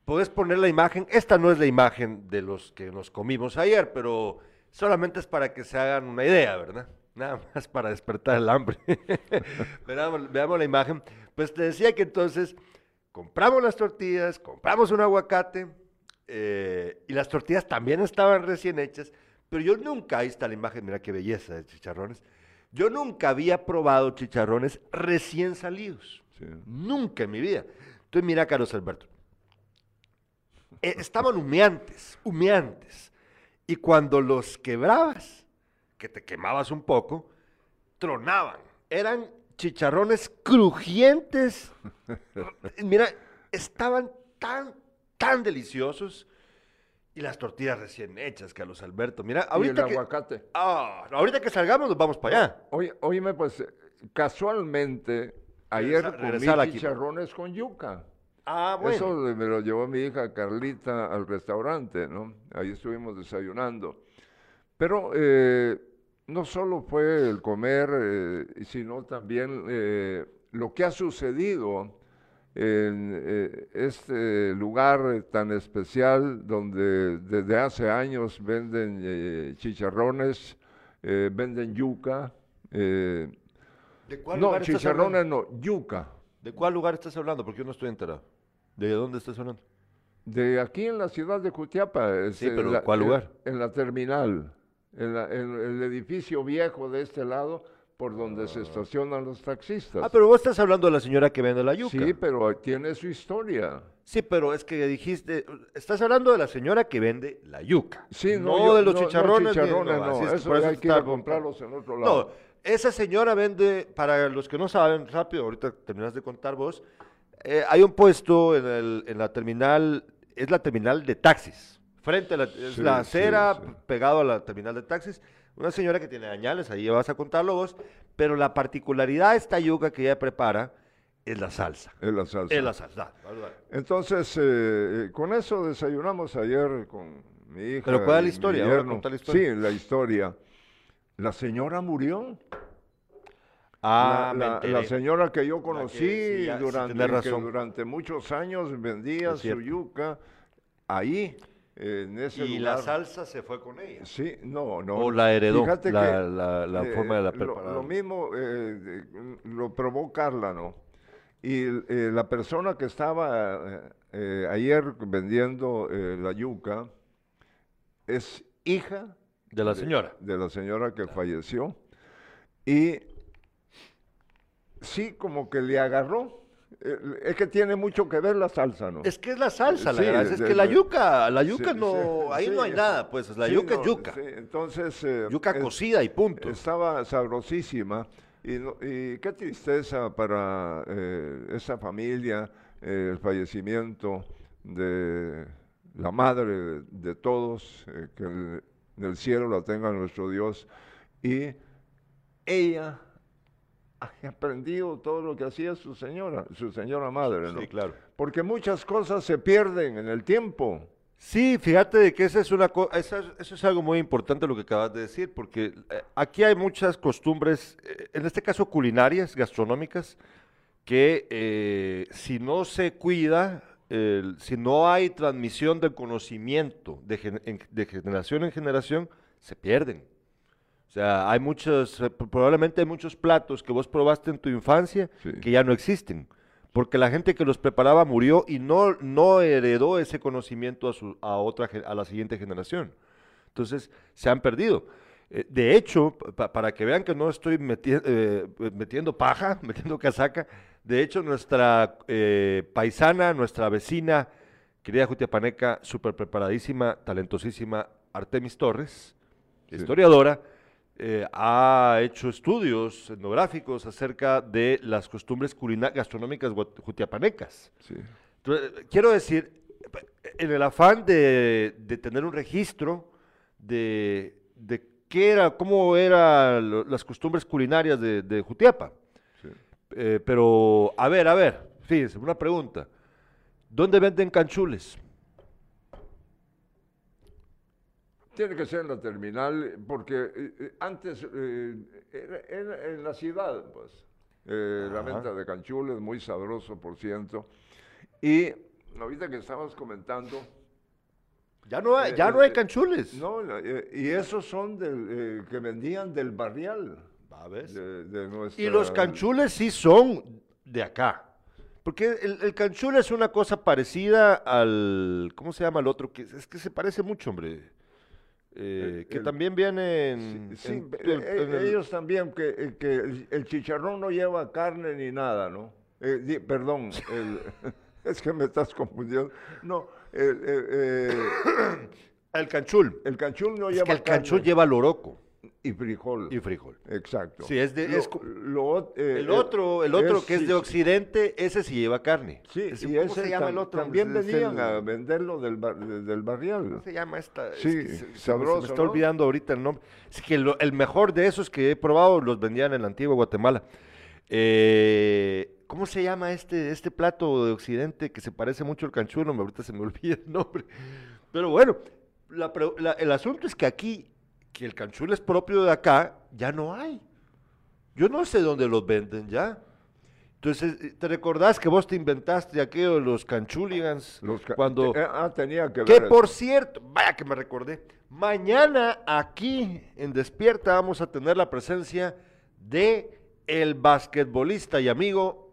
Puedes poner la imagen, esta no es la imagen de los que nos comimos ayer, pero solamente es para que se hagan una idea, ¿verdad? Nada más para despertar el hambre. veamos, veamos la imagen. Pues te decía que entonces compramos las tortillas, compramos un aguacate eh, y las tortillas también estaban recién hechas, pero yo nunca, ahí está la imagen, mira qué belleza de chicharrones, yo nunca había probado chicharrones recién salidos. Sí. Nunca en mi vida. Entonces mira, Carlos Alberto. eh, estaban humeantes, humeantes. Y cuando los quebrabas, que te quemabas un poco, tronaban. Eran chicharrones crujientes. Mira, estaban tan, tan deliciosos. Y las tortillas recién hechas, Carlos Alberto. Mira, Y el ahorita que, aguacate. Ah, ahorita que salgamos nos vamos para allá. Oye, óyeme, pues casualmente ayer Regresa- comí chicharrones con yuca. Ah, bueno. Eso me lo llevó mi hija Carlita al restaurante, ¿no? Ahí estuvimos desayunando. Pero eh, no solo fue el comer, eh, sino también eh, lo que ha sucedido en eh, este lugar tan especial donde desde hace años venden chicharrones, venden yuca. eh, ¿De cuál no, lugar estás chicharrones hablando? no, yuca. ¿De cuál lugar estás hablando? Porque yo no estoy enterado. ¿De dónde estás hablando? De aquí en la ciudad de Jutiapa. es, Sí, pero la- ¿cuál lugar? En, la terminal, en, la- en el edificio viejo de este lado, por donde se estacionan los taxistas. Ah, pero vos estás hablando de la señora que vende la yuca. Sí, pero tiene su historia. Sí, pero es que dijiste, estás hablando de la señora que vende la yuca. Sí, no, yo- de los no, no, chicharrones. ni- chicharrones, no, así es, eso por hay que ir a comprarlos en otro No, lado. esa señora vende, para los que no saben, rápido, ahorita terminas de contar vos, eh, hay un puesto en, el- en la terminal, es la terminal de taxis, frente a la, Sí, la acera, sí. pegado a la terminal de taxis, una señora que tiene añales, ahí vas a contarlo vos, pero la particularidad de esta yuca que ella prepara es la salsa. Es la salsa. Es la salsa. Entonces, eh, eh, con eso desayunamos ayer con mi hija. Pero ¿cuál es la historia? La historia. Sí, la historia. La señora murió. Ah, la, señora que yo conocí sí, ya, sí, durante, que durante muchos años vendía su yuca ahí, en ese y lugar. la salsa se fue con ella. Sí, no, no. O la heredó, Fíjate la- que, la- la eh, forma de la lo- preparar. Lo, mismo eh, lo probó Carla, ¿no? Y eh, la persona que estaba ayer vendiendo eh, la yuca es hija De la señora. de la señora que falleció. Y sí, como que le agarró Es que tiene mucho que ver la salsa, ¿no? Es que es la salsa, la Sí, gracia. Es de- que la yuca, la yuca Sí, no, ahí sí. no hay nada, pues la yuca no, es yuca. entonces... eh, Yuca es- cocida y punto. Estaba sabrosísima. Y, no- y qué tristeza para eh, esa familia, eh, el fallecimiento de la madre de, todos, eh, que el- en el cielo la tenga nuestro Dios. Y ella aprendido todo lo que hacía su señora, su señora madre, ¿no? Sí, claro. Porque muchas cosas se pierden en el tiempo. Sí, fíjate de que esa es una esa es- eso es algo muy importante lo que acabas de decir, porque eh, aquí hay muchas costumbres, eh, en este caso culinarias, gastronómicas, que eh, si no se cuida, si no hay transmisión del conocimiento de generación en generación, se pierden. Sea, hay muchos, eh, probablemente hay muchos platos que vos probaste en tu infancia Sí. que ya no existen, porque la gente que los preparaba murió y no, no heredó ese conocimiento a, su, a, otra, a la siguiente generación. Entonces, se han perdido. Eh, de hecho, pa- para que vean que no estoy meti- eh, metiendo paja, metiendo casaca, de hecho, nuestra eh, paisana, nuestra vecina, querida Jutiapaneca, súper preparadísima, talentosísima, Artemis Torres, historiadora, eh, ha hecho estudios etnográficos acerca de las costumbres gastronómicas jutiapanecas. Sí. Entonces, quiero decir, en el afán de, de tener un registro de, de qué era, cómo eran las costumbres culinarias de, de Jutiapa. Sí. Eh, pero, a ver, a ver, fíjense, una pregunta. ¿Dónde venden canchules? Tiene que ser en la terminal, porque eh, eh, antes eh, era, era en la ciudad, pues, eh, la venta de canchules, muy sabroso, por cierto. Y ahorita que estabas comentando, Ya no hay, Eh, ya no hay canchules. no, y esos son del, que vendían del barrial. ¿Va, ves? de- de nuestra- Y los canchules sí son de acá. Porque el, el canchul es una cosa parecida al. ¿Cómo se llama el otro? Que, es que se parece mucho, hombre. Eh, El- que el- también viene en. Sí, en- eh, eh, en ellos también, que, que el, el chicharrón no lleva carne ni nada, ¿no? Eh, di- perdón, el- es que me estás confundiendo. No, el, el canchul. el canchul no Es lleva que el canchul carne lleva loroco y frijol. y frijol. Exacto. Sí, es de- Lo- es co- lo ot- eh, El eh, otro, el otro que es de occidente, ese sí lleva carne. Sí, Ese- y ¿Cómo ese se llama tam- el otro? también Es venían a venderlo del, bar- del barrial. ¿Cómo se llama esta? Es Sí, que se- me- sabroso, Se me está ¿no? olvidando ahorita el nombre. Es que lo- el mejor de esos que he probado los vendían en la antigua Guatemala. Eh, ¿Cómo se llama este, este plato de Occidente que se parece mucho al canchulo? Ahorita se me olvida el nombre. Pero bueno, la pre- la- el asunto es que aquí, que el canchulo es propio de acá, ya no hay. Yo no sé dónde los venden ya. Entonces, eh, ¿te recordás que vos te inventaste aquello de los canchuligans? Los ca- cuando... eh, ah, tenía que Que ver. por cierto, vaya que me recordé, mañana aquí en Despierta vamos a tener la presencia de el basquetbolista y amigo,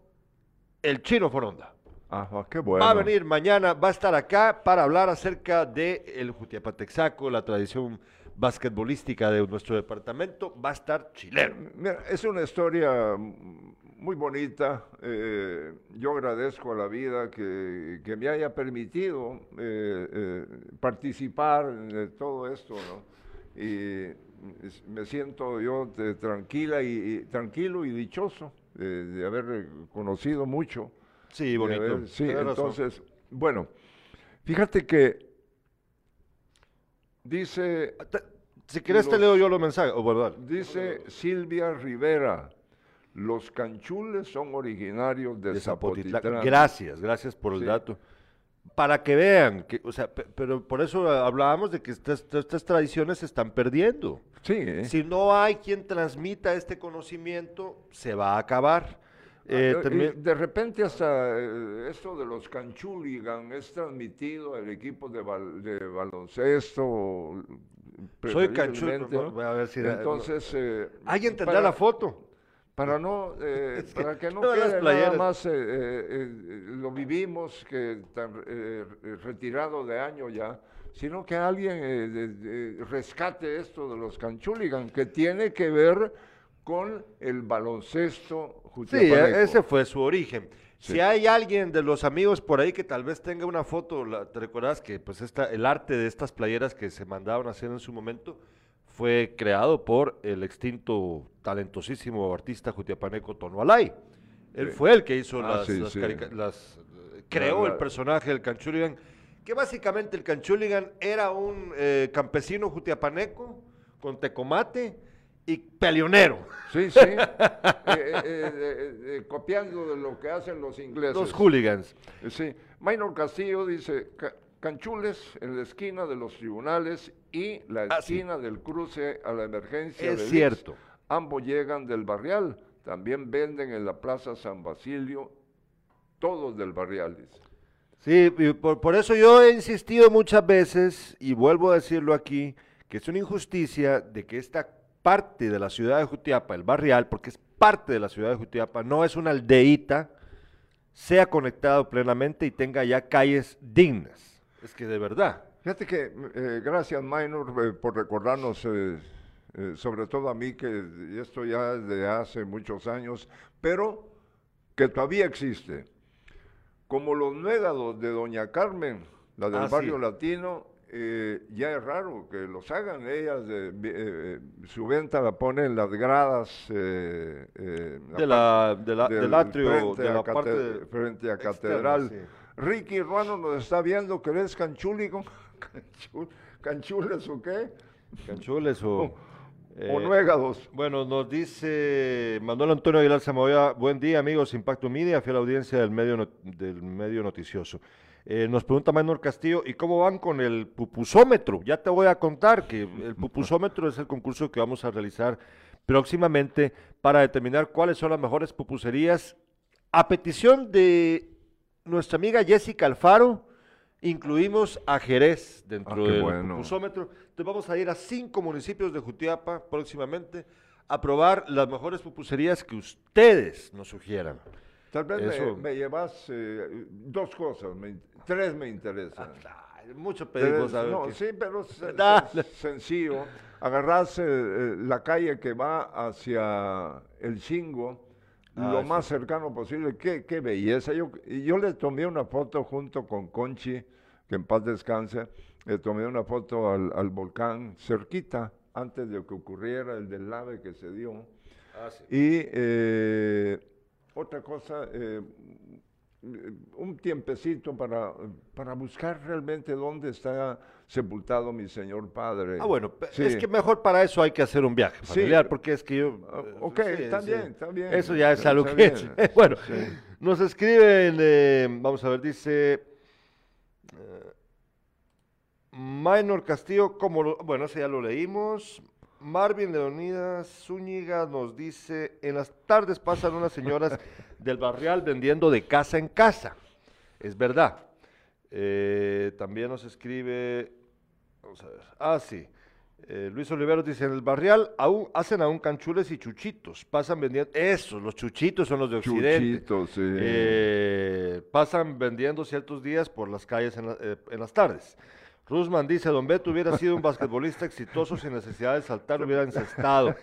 el Chino Foronda. Ajá, qué bueno. Va a venir mañana, va a estar acá para hablar acerca de el Jutiapatexaco, la tradición basquetbolística de nuestro departamento. Va a estar chileno. Mira, es una historia muy bonita. eh, yo agradezco a la vida que, que me haya permitido eh, eh, participar en todo esto, ¿no? Y me siento yo eh, tranquila y, y- tranquilo y dichoso de, de haber conocido mucho. Sí, de bonito. haber- sí, entonces, bueno, fíjate que dice Te- Si quieres te los- leo yo los mensajes. bueno. Dice Silvia Rivera, los canchules son originarios de, de Zapotitlán. Zapotitlán. Gracias, gracias por el Sí. dato. Para que vean, que, o sea, pe- pero por eso hablábamos de que estas, estas tradiciones se están perdiendo. Sí, ¿eh? Si no hay quien transmita este conocimiento, se va a acabar. Eh, Ah, también- de repente hasta eh, esto de los canchuligan es transmitido al equipo de, bal- de baloncesto. Soy canchul, preferiblemente. no, voy a ver si- Entonces, eh, ¿Alguien tendrá para- la foto? Para no, eh, Es que para que no quede nada más, eh, eh, eh, lo vivimos que tan eh, eh, retirado de año ya, sino que alguien eh, de- de- rescate esto de los canchuligan, que tiene que ver con el baloncesto Sí, jutiapaneco. e- ese fue su origen. Si hay alguien de los amigos por ahí que tal vez tenga una foto, la- ¿te recuerdas que pues esta, el arte de estas playeras que se mandaban a hacer en su momento fue creado por el extinto talentosísimo artista jutiapaneco Tono Alay? Él Sí. fue el que hizo Ah, las, sí, las las, eh, creó La- el personaje del Canchuligan, que básicamente el Canchuligan era un eh, campesino jutiapaneco con tecomate y peleonero. Sí, sí. Eh, eh, eh, copiando de lo que hacen los ingleses. Los hooligans. Sí. Maynor Castillo dice, "Ca- Canchules en la esquina de los tribunales y la Ah, sí. esquina del cruce a la emergencia Es de Lix. cierto. Ambos llegan del barrial. También venden en la Plaza San Basilio, todos del barrial, dice. Sí, y por, por eso yo he insistido muchas veces, y vuelvo a decirlo aquí, que es una injusticia de que esta parte de la ciudad de Jutiapa, el barrial, porque es parte de la ciudad de Jutiapa, no es una aldeíta, sea conectado plenamente y tenga ya calles dignas. Es que de verdad. Fíjate que, eh, gracias Minor eh, por recordarnos, eh, eh, sobre todo a mí, que esto ya de hace muchos años, pero que todavía existe. Como los nuegados de Doña Carmen, la del Ah, sí. barrio latino, eh, ya es raro que los hagan. Ellas, eh, eh, eh, su venta la ponen en las gradas. eh, eh, De la, de la- del del atrio, frente de a la cate- parte de- frente a externa, catedral. sí. Ricky Ruano nos está viendo que eres canchúlico. Canchul- ¿Canchules o qué? Canchules o... O eh, nuegados. Bueno, nos dice Manuel Antonio Aguilar Zamoya, buen día amigos, Impacto Media, fiel audiencia del medio, del medio noticioso. Eh, nos pregunta Manuel Castillo, ¿y cómo van con el pupusómetro? Ya te voy a contar que el pupusómetro es el concurso que vamos a realizar próximamente para determinar cuáles son las mejores pupuserías. A petición de nuestra amiga Jessica Alfaro, incluimos a Jerez dentro Ah, del bueno. pupusómetro. Entonces vamos a ir a cinco municipios de Jutiapa próximamente a probar las mejores pupuserías que ustedes nos sugieran. Tal vez me, Eso. me llevas eh, dos cosas, me tres me interesan. Ay, mucho pedimos Tres- no, sí, pero sencillo. Agarrarse eh, la calle que va hacia el Chingo, Ah, lo sí. más cercano posible. Qué, qué belleza. Yo, yo le tomé una foto junto con Conchi, que en paz descanse. Le tomé una foto al, al volcán cerquita, antes de que ocurriera el deslave que se dio. Ah, sí. Y eh, otra cosa, eh, un tiempecito para, para buscar realmente dónde está sepultado mi señor padre. Ah, bueno, Sí. es que mejor para eso hay que hacer un viaje Sí. familiar, porque es que yo... Eh, ok, está bien, está bien. Eso ya es algo que... bueno, sí. nos escriben, eh, vamos a ver, dice... eh, Minor Castillo, como lo- bueno, ese ya lo leímos. Marvin Leonidas Zúñiga nos dice, en las tardes pasan unas señoras del barrial vendiendo de casa en casa. Es verdad. Eh, también nos escribe, vamos a ver, ah, sí. Eh, Luis Oliveros dice, en el barrial aún, hacen aún canchules y chuchitos. Pasan vendiendo, esos, los chuchitos son los de Occidente. Chuchito, sí. Eh, pasan vendiendo ciertos días por las calles en, la- en las tardes. Rusman dice, Don Beto hubiera sido un basquetbolista exitoso sin necesidad de saltar, hubiera encestado.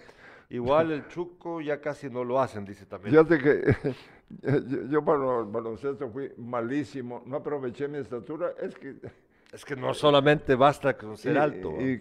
Igual el Chuco ya casi no lo hacen, dice también. Fíjate que yo, yo para el baloncesto fui malísimo, no aproveché mi estatura, es que... Es que no solamente basta con ser y- alto. Y-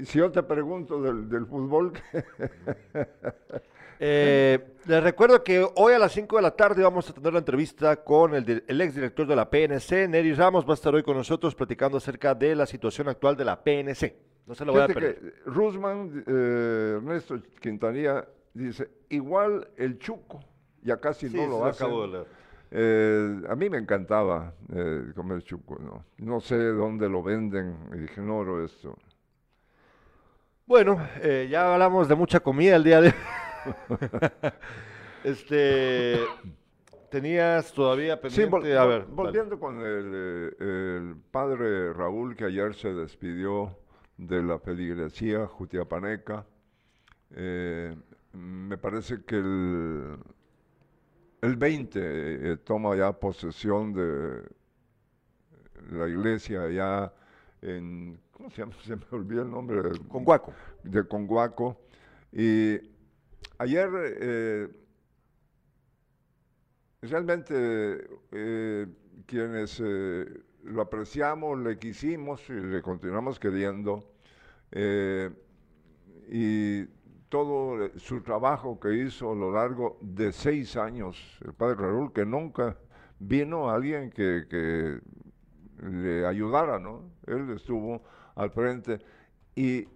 y si yo te pregunto del, del fútbol, Eh, les recuerdo que hoy a las 5 de la tarde vamos a tener la entrevista con el, el exdirector de la PNC, Neri Ramos, va a estar hoy con nosotros platicando acerca de la situación actual de la PNC. No se lo voy a perder. que Rusman, eh, Ernesto Quintanilla, dice, igual el chuco, ya casi Sí, no lo leer. Eh, a mí me encantaba eh, comer chuco, ¿no? No sé dónde lo venden, ignoro esto. Bueno, eh, ya hablamos de mucha comida el día de hoy. este, tenías todavía Sí, pendiente, vol- a ver, volviendo con el, eh, el padre Raúl, que ayer se despidió de la feligresía jutiapaneca, eh, me parece que el, el 20 eh, toma ya posesión de la iglesia ya en, ¿cómo se llama? Se me olvidó el nombre. con Guaco. de Conguaco. Y ayer eh, realmente eh, quienes eh, lo apreciamos, le quisimos y le continuamos queriendo, y todo su trabajo que hizo a lo largo de seis años, el padre Raúl, que nunca vino alguien que, que le ayudara, ¿no? Él estuvo al frente y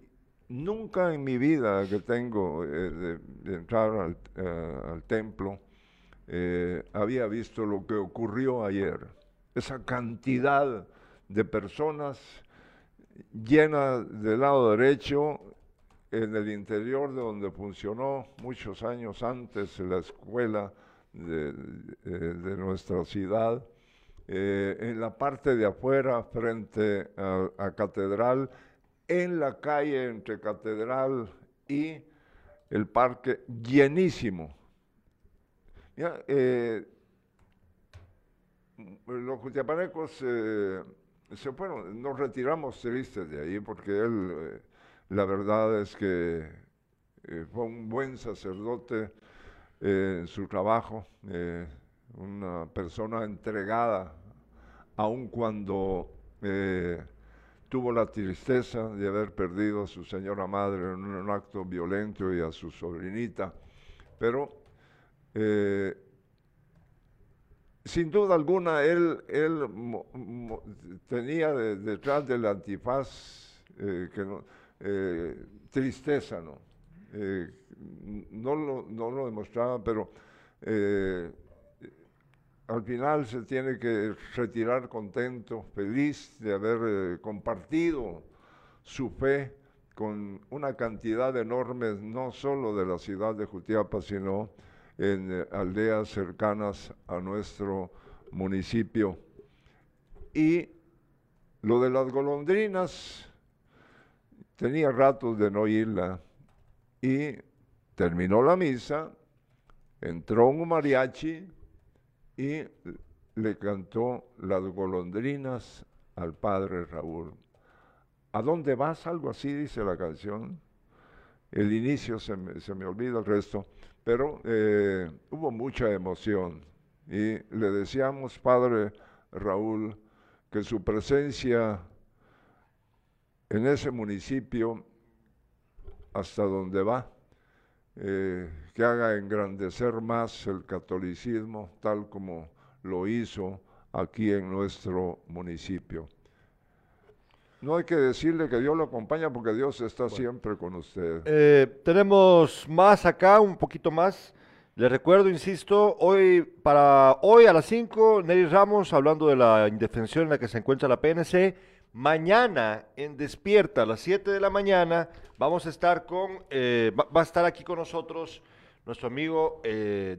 nunca en mi vida que tengo de, entrar al, al templo, eh, había visto lo que ocurrió ayer. Esa cantidad de personas llenas del lado derecho en el interior de donde funcionó muchos años antes la escuela de, nuestra ciudad, eh, en la parte de afuera frente a, Catedral, en la calle entre Catedral y el parque llenísimo. Eh, los jutiapanecos eh, se fueron, nos retiramos tristes de ahí porque él, eh, la verdad es que fue un buen sacerdote en su trabajo, una persona entregada, aun cuando tuvo la tristeza de haber perdido a su señora madre en un acto violento y a su sobrinita, pero eh, sin duda alguna, él, tenía detrás del antifaz eh, eh, tristeza, ¿no? no lo demostraba, pero al final se tiene que retirar contento, feliz de haber compartido su fe con una cantidad enorme, no solo de la ciudad de Jutiapa, sino en eh, aldeas cercanas a nuestro municipio. Y lo de las golondrinas, tenía ratos de no oírla y terminó la misa, entró un mariachi y le cantó las golondrinas al padre Raúl. ¿A dónde vas? Algo así dice la canción. El inicio se me, se me olvida el resto, pero eh, hubo mucha emoción y le decíamos, Padre Raúl, que su presencia en ese municipio, hasta donde va, eh, que haga engrandecer más el catolicismo, tal como lo hizo aquí en nuestro municipio. No hay que decirle que Dios lo acompaña porque Dios está siempre con usted. Eh, tenemos más acá, un poquito más. Les recuerdo, insisto, hoy para hoy a las 5, Nelly Ramos hablando de la indefensión en la que se encuentra la PNC. Mañana en Despierta a las 7 de la mañana vamos a estar con, eh, va, a estar aquí con nosotros nuestro amigo, eh,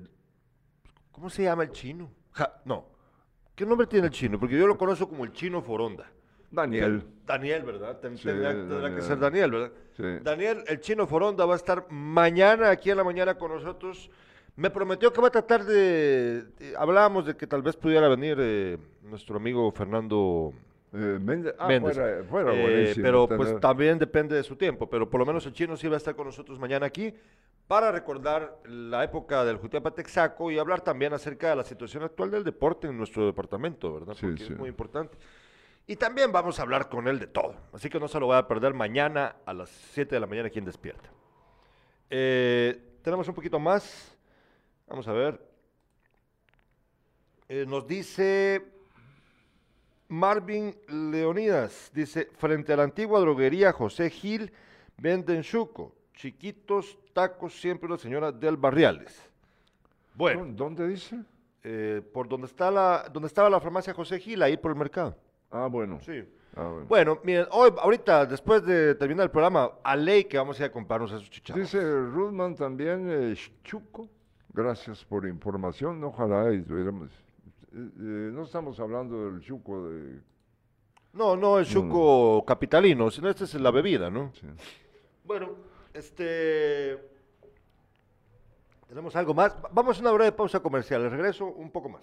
¿cómo se llama el chino? no, ¿qué nombre tiene el chino? Porque yo lo conozco como el chino Foronda. Daniel. Daniel, ¿verdad? tendrá, que ser Daniel, ¿verdad? Daniel, el chino Foronda va a estar mañana aquí en la mañana con nosotros. Me prometió que va a tratar de... hablábamos de que tal vez pudiera venir eh, nuestro amigo Fernando eh, Méndez. Ah, Fuera, eh, pero pues también depende de su tiempo. Pero por lo menos el chino sí va a estar con nosotros mañana aquí para recordar la época del Jutiapa Texaco y hablar también acerca de la situación actual del deporte en nuestro departamento, ¿verdad? Porque es muy importante. Y también vamos a hablar con él de todo. Así que no se lo voy a perder mañana a las 7 de la mañana aquí en Despierta. Eh, tenemos un poquito más. Vamos a ver. Nos dice Marvin Leonidas. Dice, frente a la antigua droguería José Gil, venden chuco. Chiquitos tacos, siempre la señora del Barriales. Bueno. ¿Dónde dice? Eh, por donde, está la, donde estaba la farmacia José Gil, ahí por el mercado. Ah, bueno. Sí. Ah, bueno. miren, hoy, ahorita, después de terminar el programa, a ley que vamos a ir a comprarnos esos chicharrones. Dice Rudman también, eh, Chuco, gracias por información, ojalá y tuviéramos... Eh, no estamos hablando del chuco de... No, no el chuco capitalino, sino esta es la bebida, ¿no? Sí. Bueno, este... ¿Tenemos algo más? Vamos a una breve pausa comercial, regreso un poco más.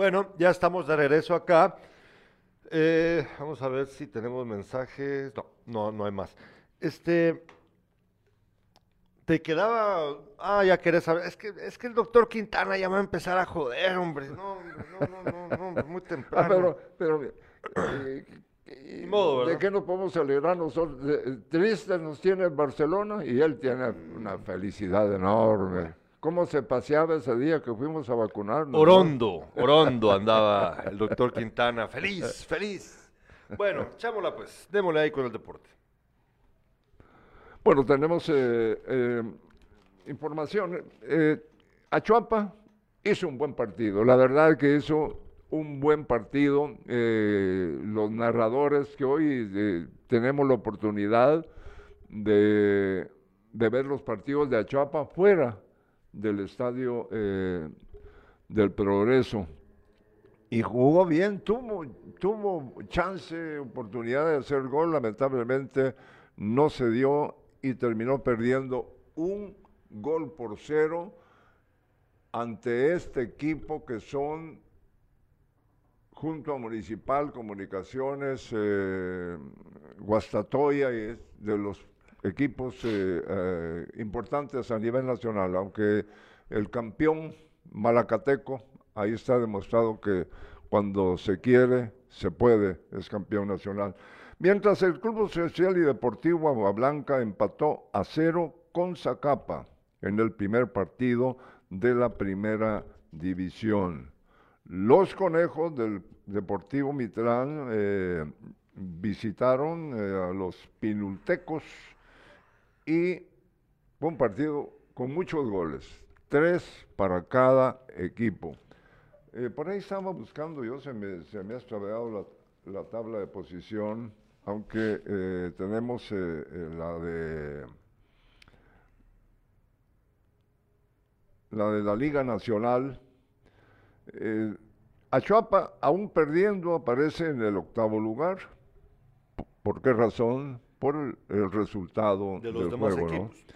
Bueno, ya estamos de regreso acá. Eh, vamos a ver si tenemos mensajes. No, no, no hay más. Este, te quedaba, ah, ya querés saber. Es que, es que el doctor Quintana ya va a empezar a joder, hombre. No, hombre, no, no, no, no, muy Ah, temprano. pero, pero eh, modo, ¿de qué nos podemos alegrar nosotros? De- triste nos tiene el Barcelona y él tiene una felicidad enorme. ¿Cómo se paseaba ese día que fuimos a vacunarnos? no? Orondo, Orondo andaba el doctor Quintana. Feliz, feliz. Bueno, echámosla pues, démosle ahí con el deporte. Bueno, tenemos eh, eh, información. Eh, Achuapa hizo un buen partido. La verdad que hizo un buen partido. Eh, los narradores que hoy tenemos la oportunidad de, de ver los partidos de Achuapa fuera del estadio eh, del Progreso. Y jugó bien, tuvo, tuvo chance, oportunidad de hacer gol, lamentablemente no se dio y terminó perdiendo un gol por cero ante este equipo que son junto a Municipal, Comunicaciones, eh, Guastatoya, y de los equipos eh, eh, importantes a nivel nacional, aunque el campeón Malacateco, ahí está demostrado que cuando se quiere, se puede, es campeón nacional. Mientras el Club Social y Deportivo Agua Blanca empató a cero con Zacapa en el primer partido de la primera división. Los conejos del Deportivo Mitrán eh, visitaron a los pinultecos y fue un partido con muchos goles, tres para cada equipo. Eh, por ahí estaba buscando, yo se me, se me ha extraviado la, la tabla de posición, aunque eh, tenemos eh, la de la de la Liga Nacional. Achuapa, aún perdiendo, aparece en el octavo lugar. ¿Por qué razón? Por el, el resultado De los del demás juego, ¿no? equipos.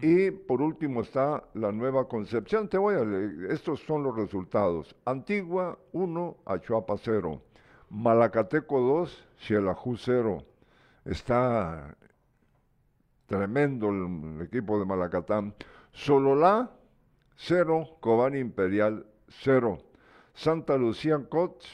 Y por último está la nueva Concepción. Te voy a leer, estos son los resultados. Antigua 1, Achuapa 0. Malacateco 2, Xelajú 0. Está tremendo el, equipo de Malacatán. Sololá 0, Cobán Imperial 0. Santa Lucía Cots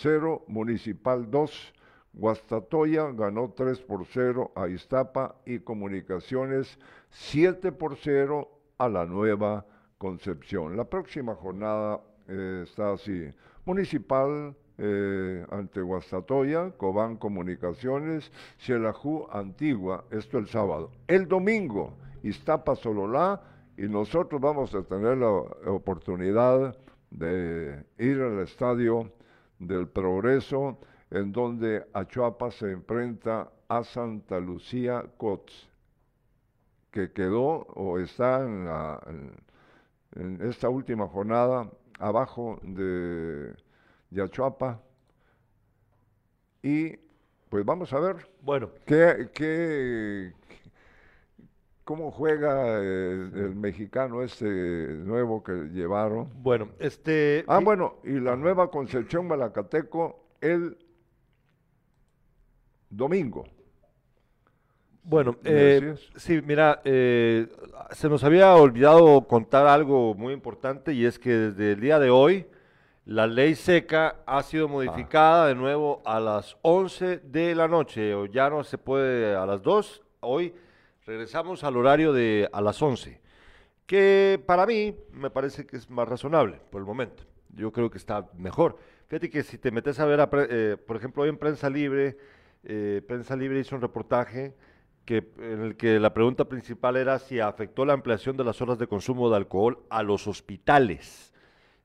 0, Municipal 2. Guastatoya ganó 3 por 0 a Iztapa y Comunicaciones 7 por 0 a la Nueva Concepción. La próxima jornada eh, está así. Municipal eh, ante Guastatoya, Cobán Comunicaciones, Xelajú Antigua, esto el sábado. El domingo, Iztapa Sololá y nosotros vamos a tener la oportunidad de ir al estadio del Progreso, en donde Achuapa se enfrenta a Santa Lucía Cots, que quedó o está en, la- en- en esta última jornada abajo de, de Achuapa. Y pues vamos a ver Bueno, qué, qué- cómo juega eh, el mexicano este nuevo que llevaron. bueno, este... Ah, bueno, y la nueva Concepción Malacateco el domingo. Bueno, ¿Me eh, sí, mira, eh, se nos había olvidado contar algo muy importante y es que desde el día de hoy la ley seca ha sido modificada de nuevo a las 11 de la noche, o ya no se puede a las 2, hoy regresamos al horario de a las 11, que para mí me parece que es más razonable por el momento, yo creo que está mejor. Fíjate que si te metes a ver, a pre- eh, por ejemplo, hoy en Prensa Libre, eh, Prensa Libre hizo un reportaje que, en el que la pregunta principal era si afectó la ampliación de las horas de consumo de alcohol a los hospitales.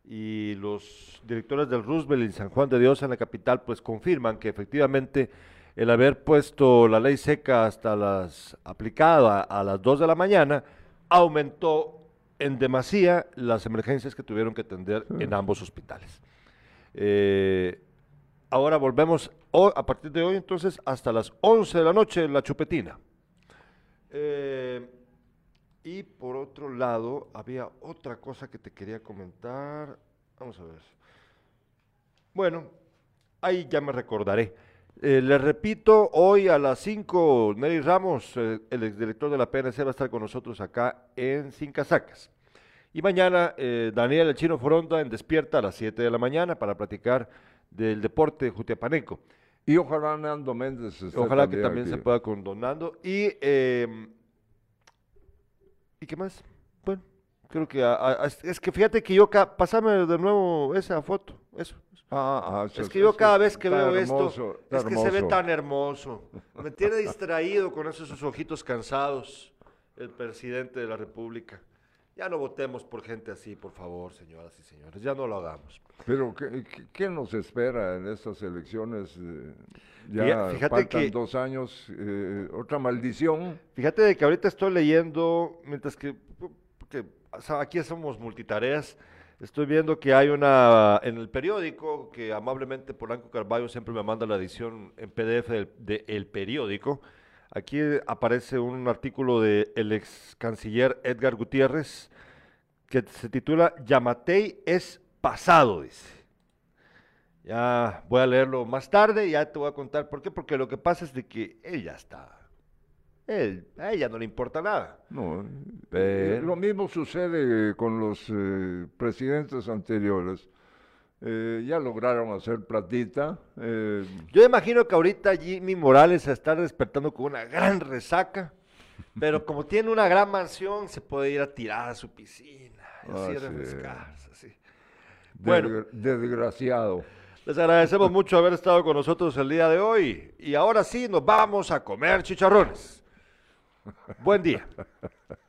Y los directores del Roosevelt y San Juan de Dios en la capital pues confirman que efectivamente el haber puesto la ley seca hasta las aplicada a las 2 de la mañana aumentó en demasía las emergencias que tuvieron que atender en ambos hospitales. Eh, ahora volvemos a partir de hoy entonces hasta las 11 de la noche la chupetina. Eh, y por otro lado, había otra cosa que te quería comentar. Vamos a ver. Bueno, ahí ya me recordaré. Eh, les repito, hoy a las 5, Nelly Ramos, eh, el exdirector de la PNC, va a estar con nosotros acá en Sin Casacas. Y mañana, eh, Daniel El Chino Foronda en Despierta a las 7 de la mañana para platicar del deporte jutiapaneco. Y ojalá Nando Méndez Ojalá que también aquí. se pueda con Donando. Y, eh, ¿y qué más? Bueno, creo que a- a- es, que fíjate que yo, ca- pasame de nuevo esa foto, eso. Ah, ah, Es que yo cada vez que veo hermoso, esto, es que se ve tan hermoso. Me tiene distraído con esos sus ojitos cansados el presidente de la República. Ya no votemos por gente así, por favor, señoras y señores. Ya no lo hagamos. Pero ¿qué, nos espera en estas elecciones? Eh, Ya Fíjate- faltan que- dos años, eh, otra maldición. Fíjate de que ahorita estoy leyendo, mientras que, o sea, aquí somos multitareas, estoy viendo que hay una, en el periódico, que amablemente Polanco Carballo siempre me manda la edición en PDF del de El Periódico, aquí aparece un artículo del el ex canciller Edgar Gutiérrez, que se titula Yamatei es pasado, dice. Ya voy a leerlo más tarde y ya te voy a contar por qué, porque lo que pasa es de que él ya está. Él, a ella no le importa nada. No, eh, Pero- lo mismo sucede con los eh, presidentes anteriores. Eh, ya lograron hacer platita. eh, Yo imagino que ahorita Jimmy Morales se está despertando con una gran resaca, pero como tiene una gran mansión, se puede ir a tirar a su piscina, y así sí. refrescarse, así. Bueno. desgraciado. Les agradecemos mucho haber estado con nosotros el día de hoy y ahora sí nos vamos a comer chicharrones. Buen día.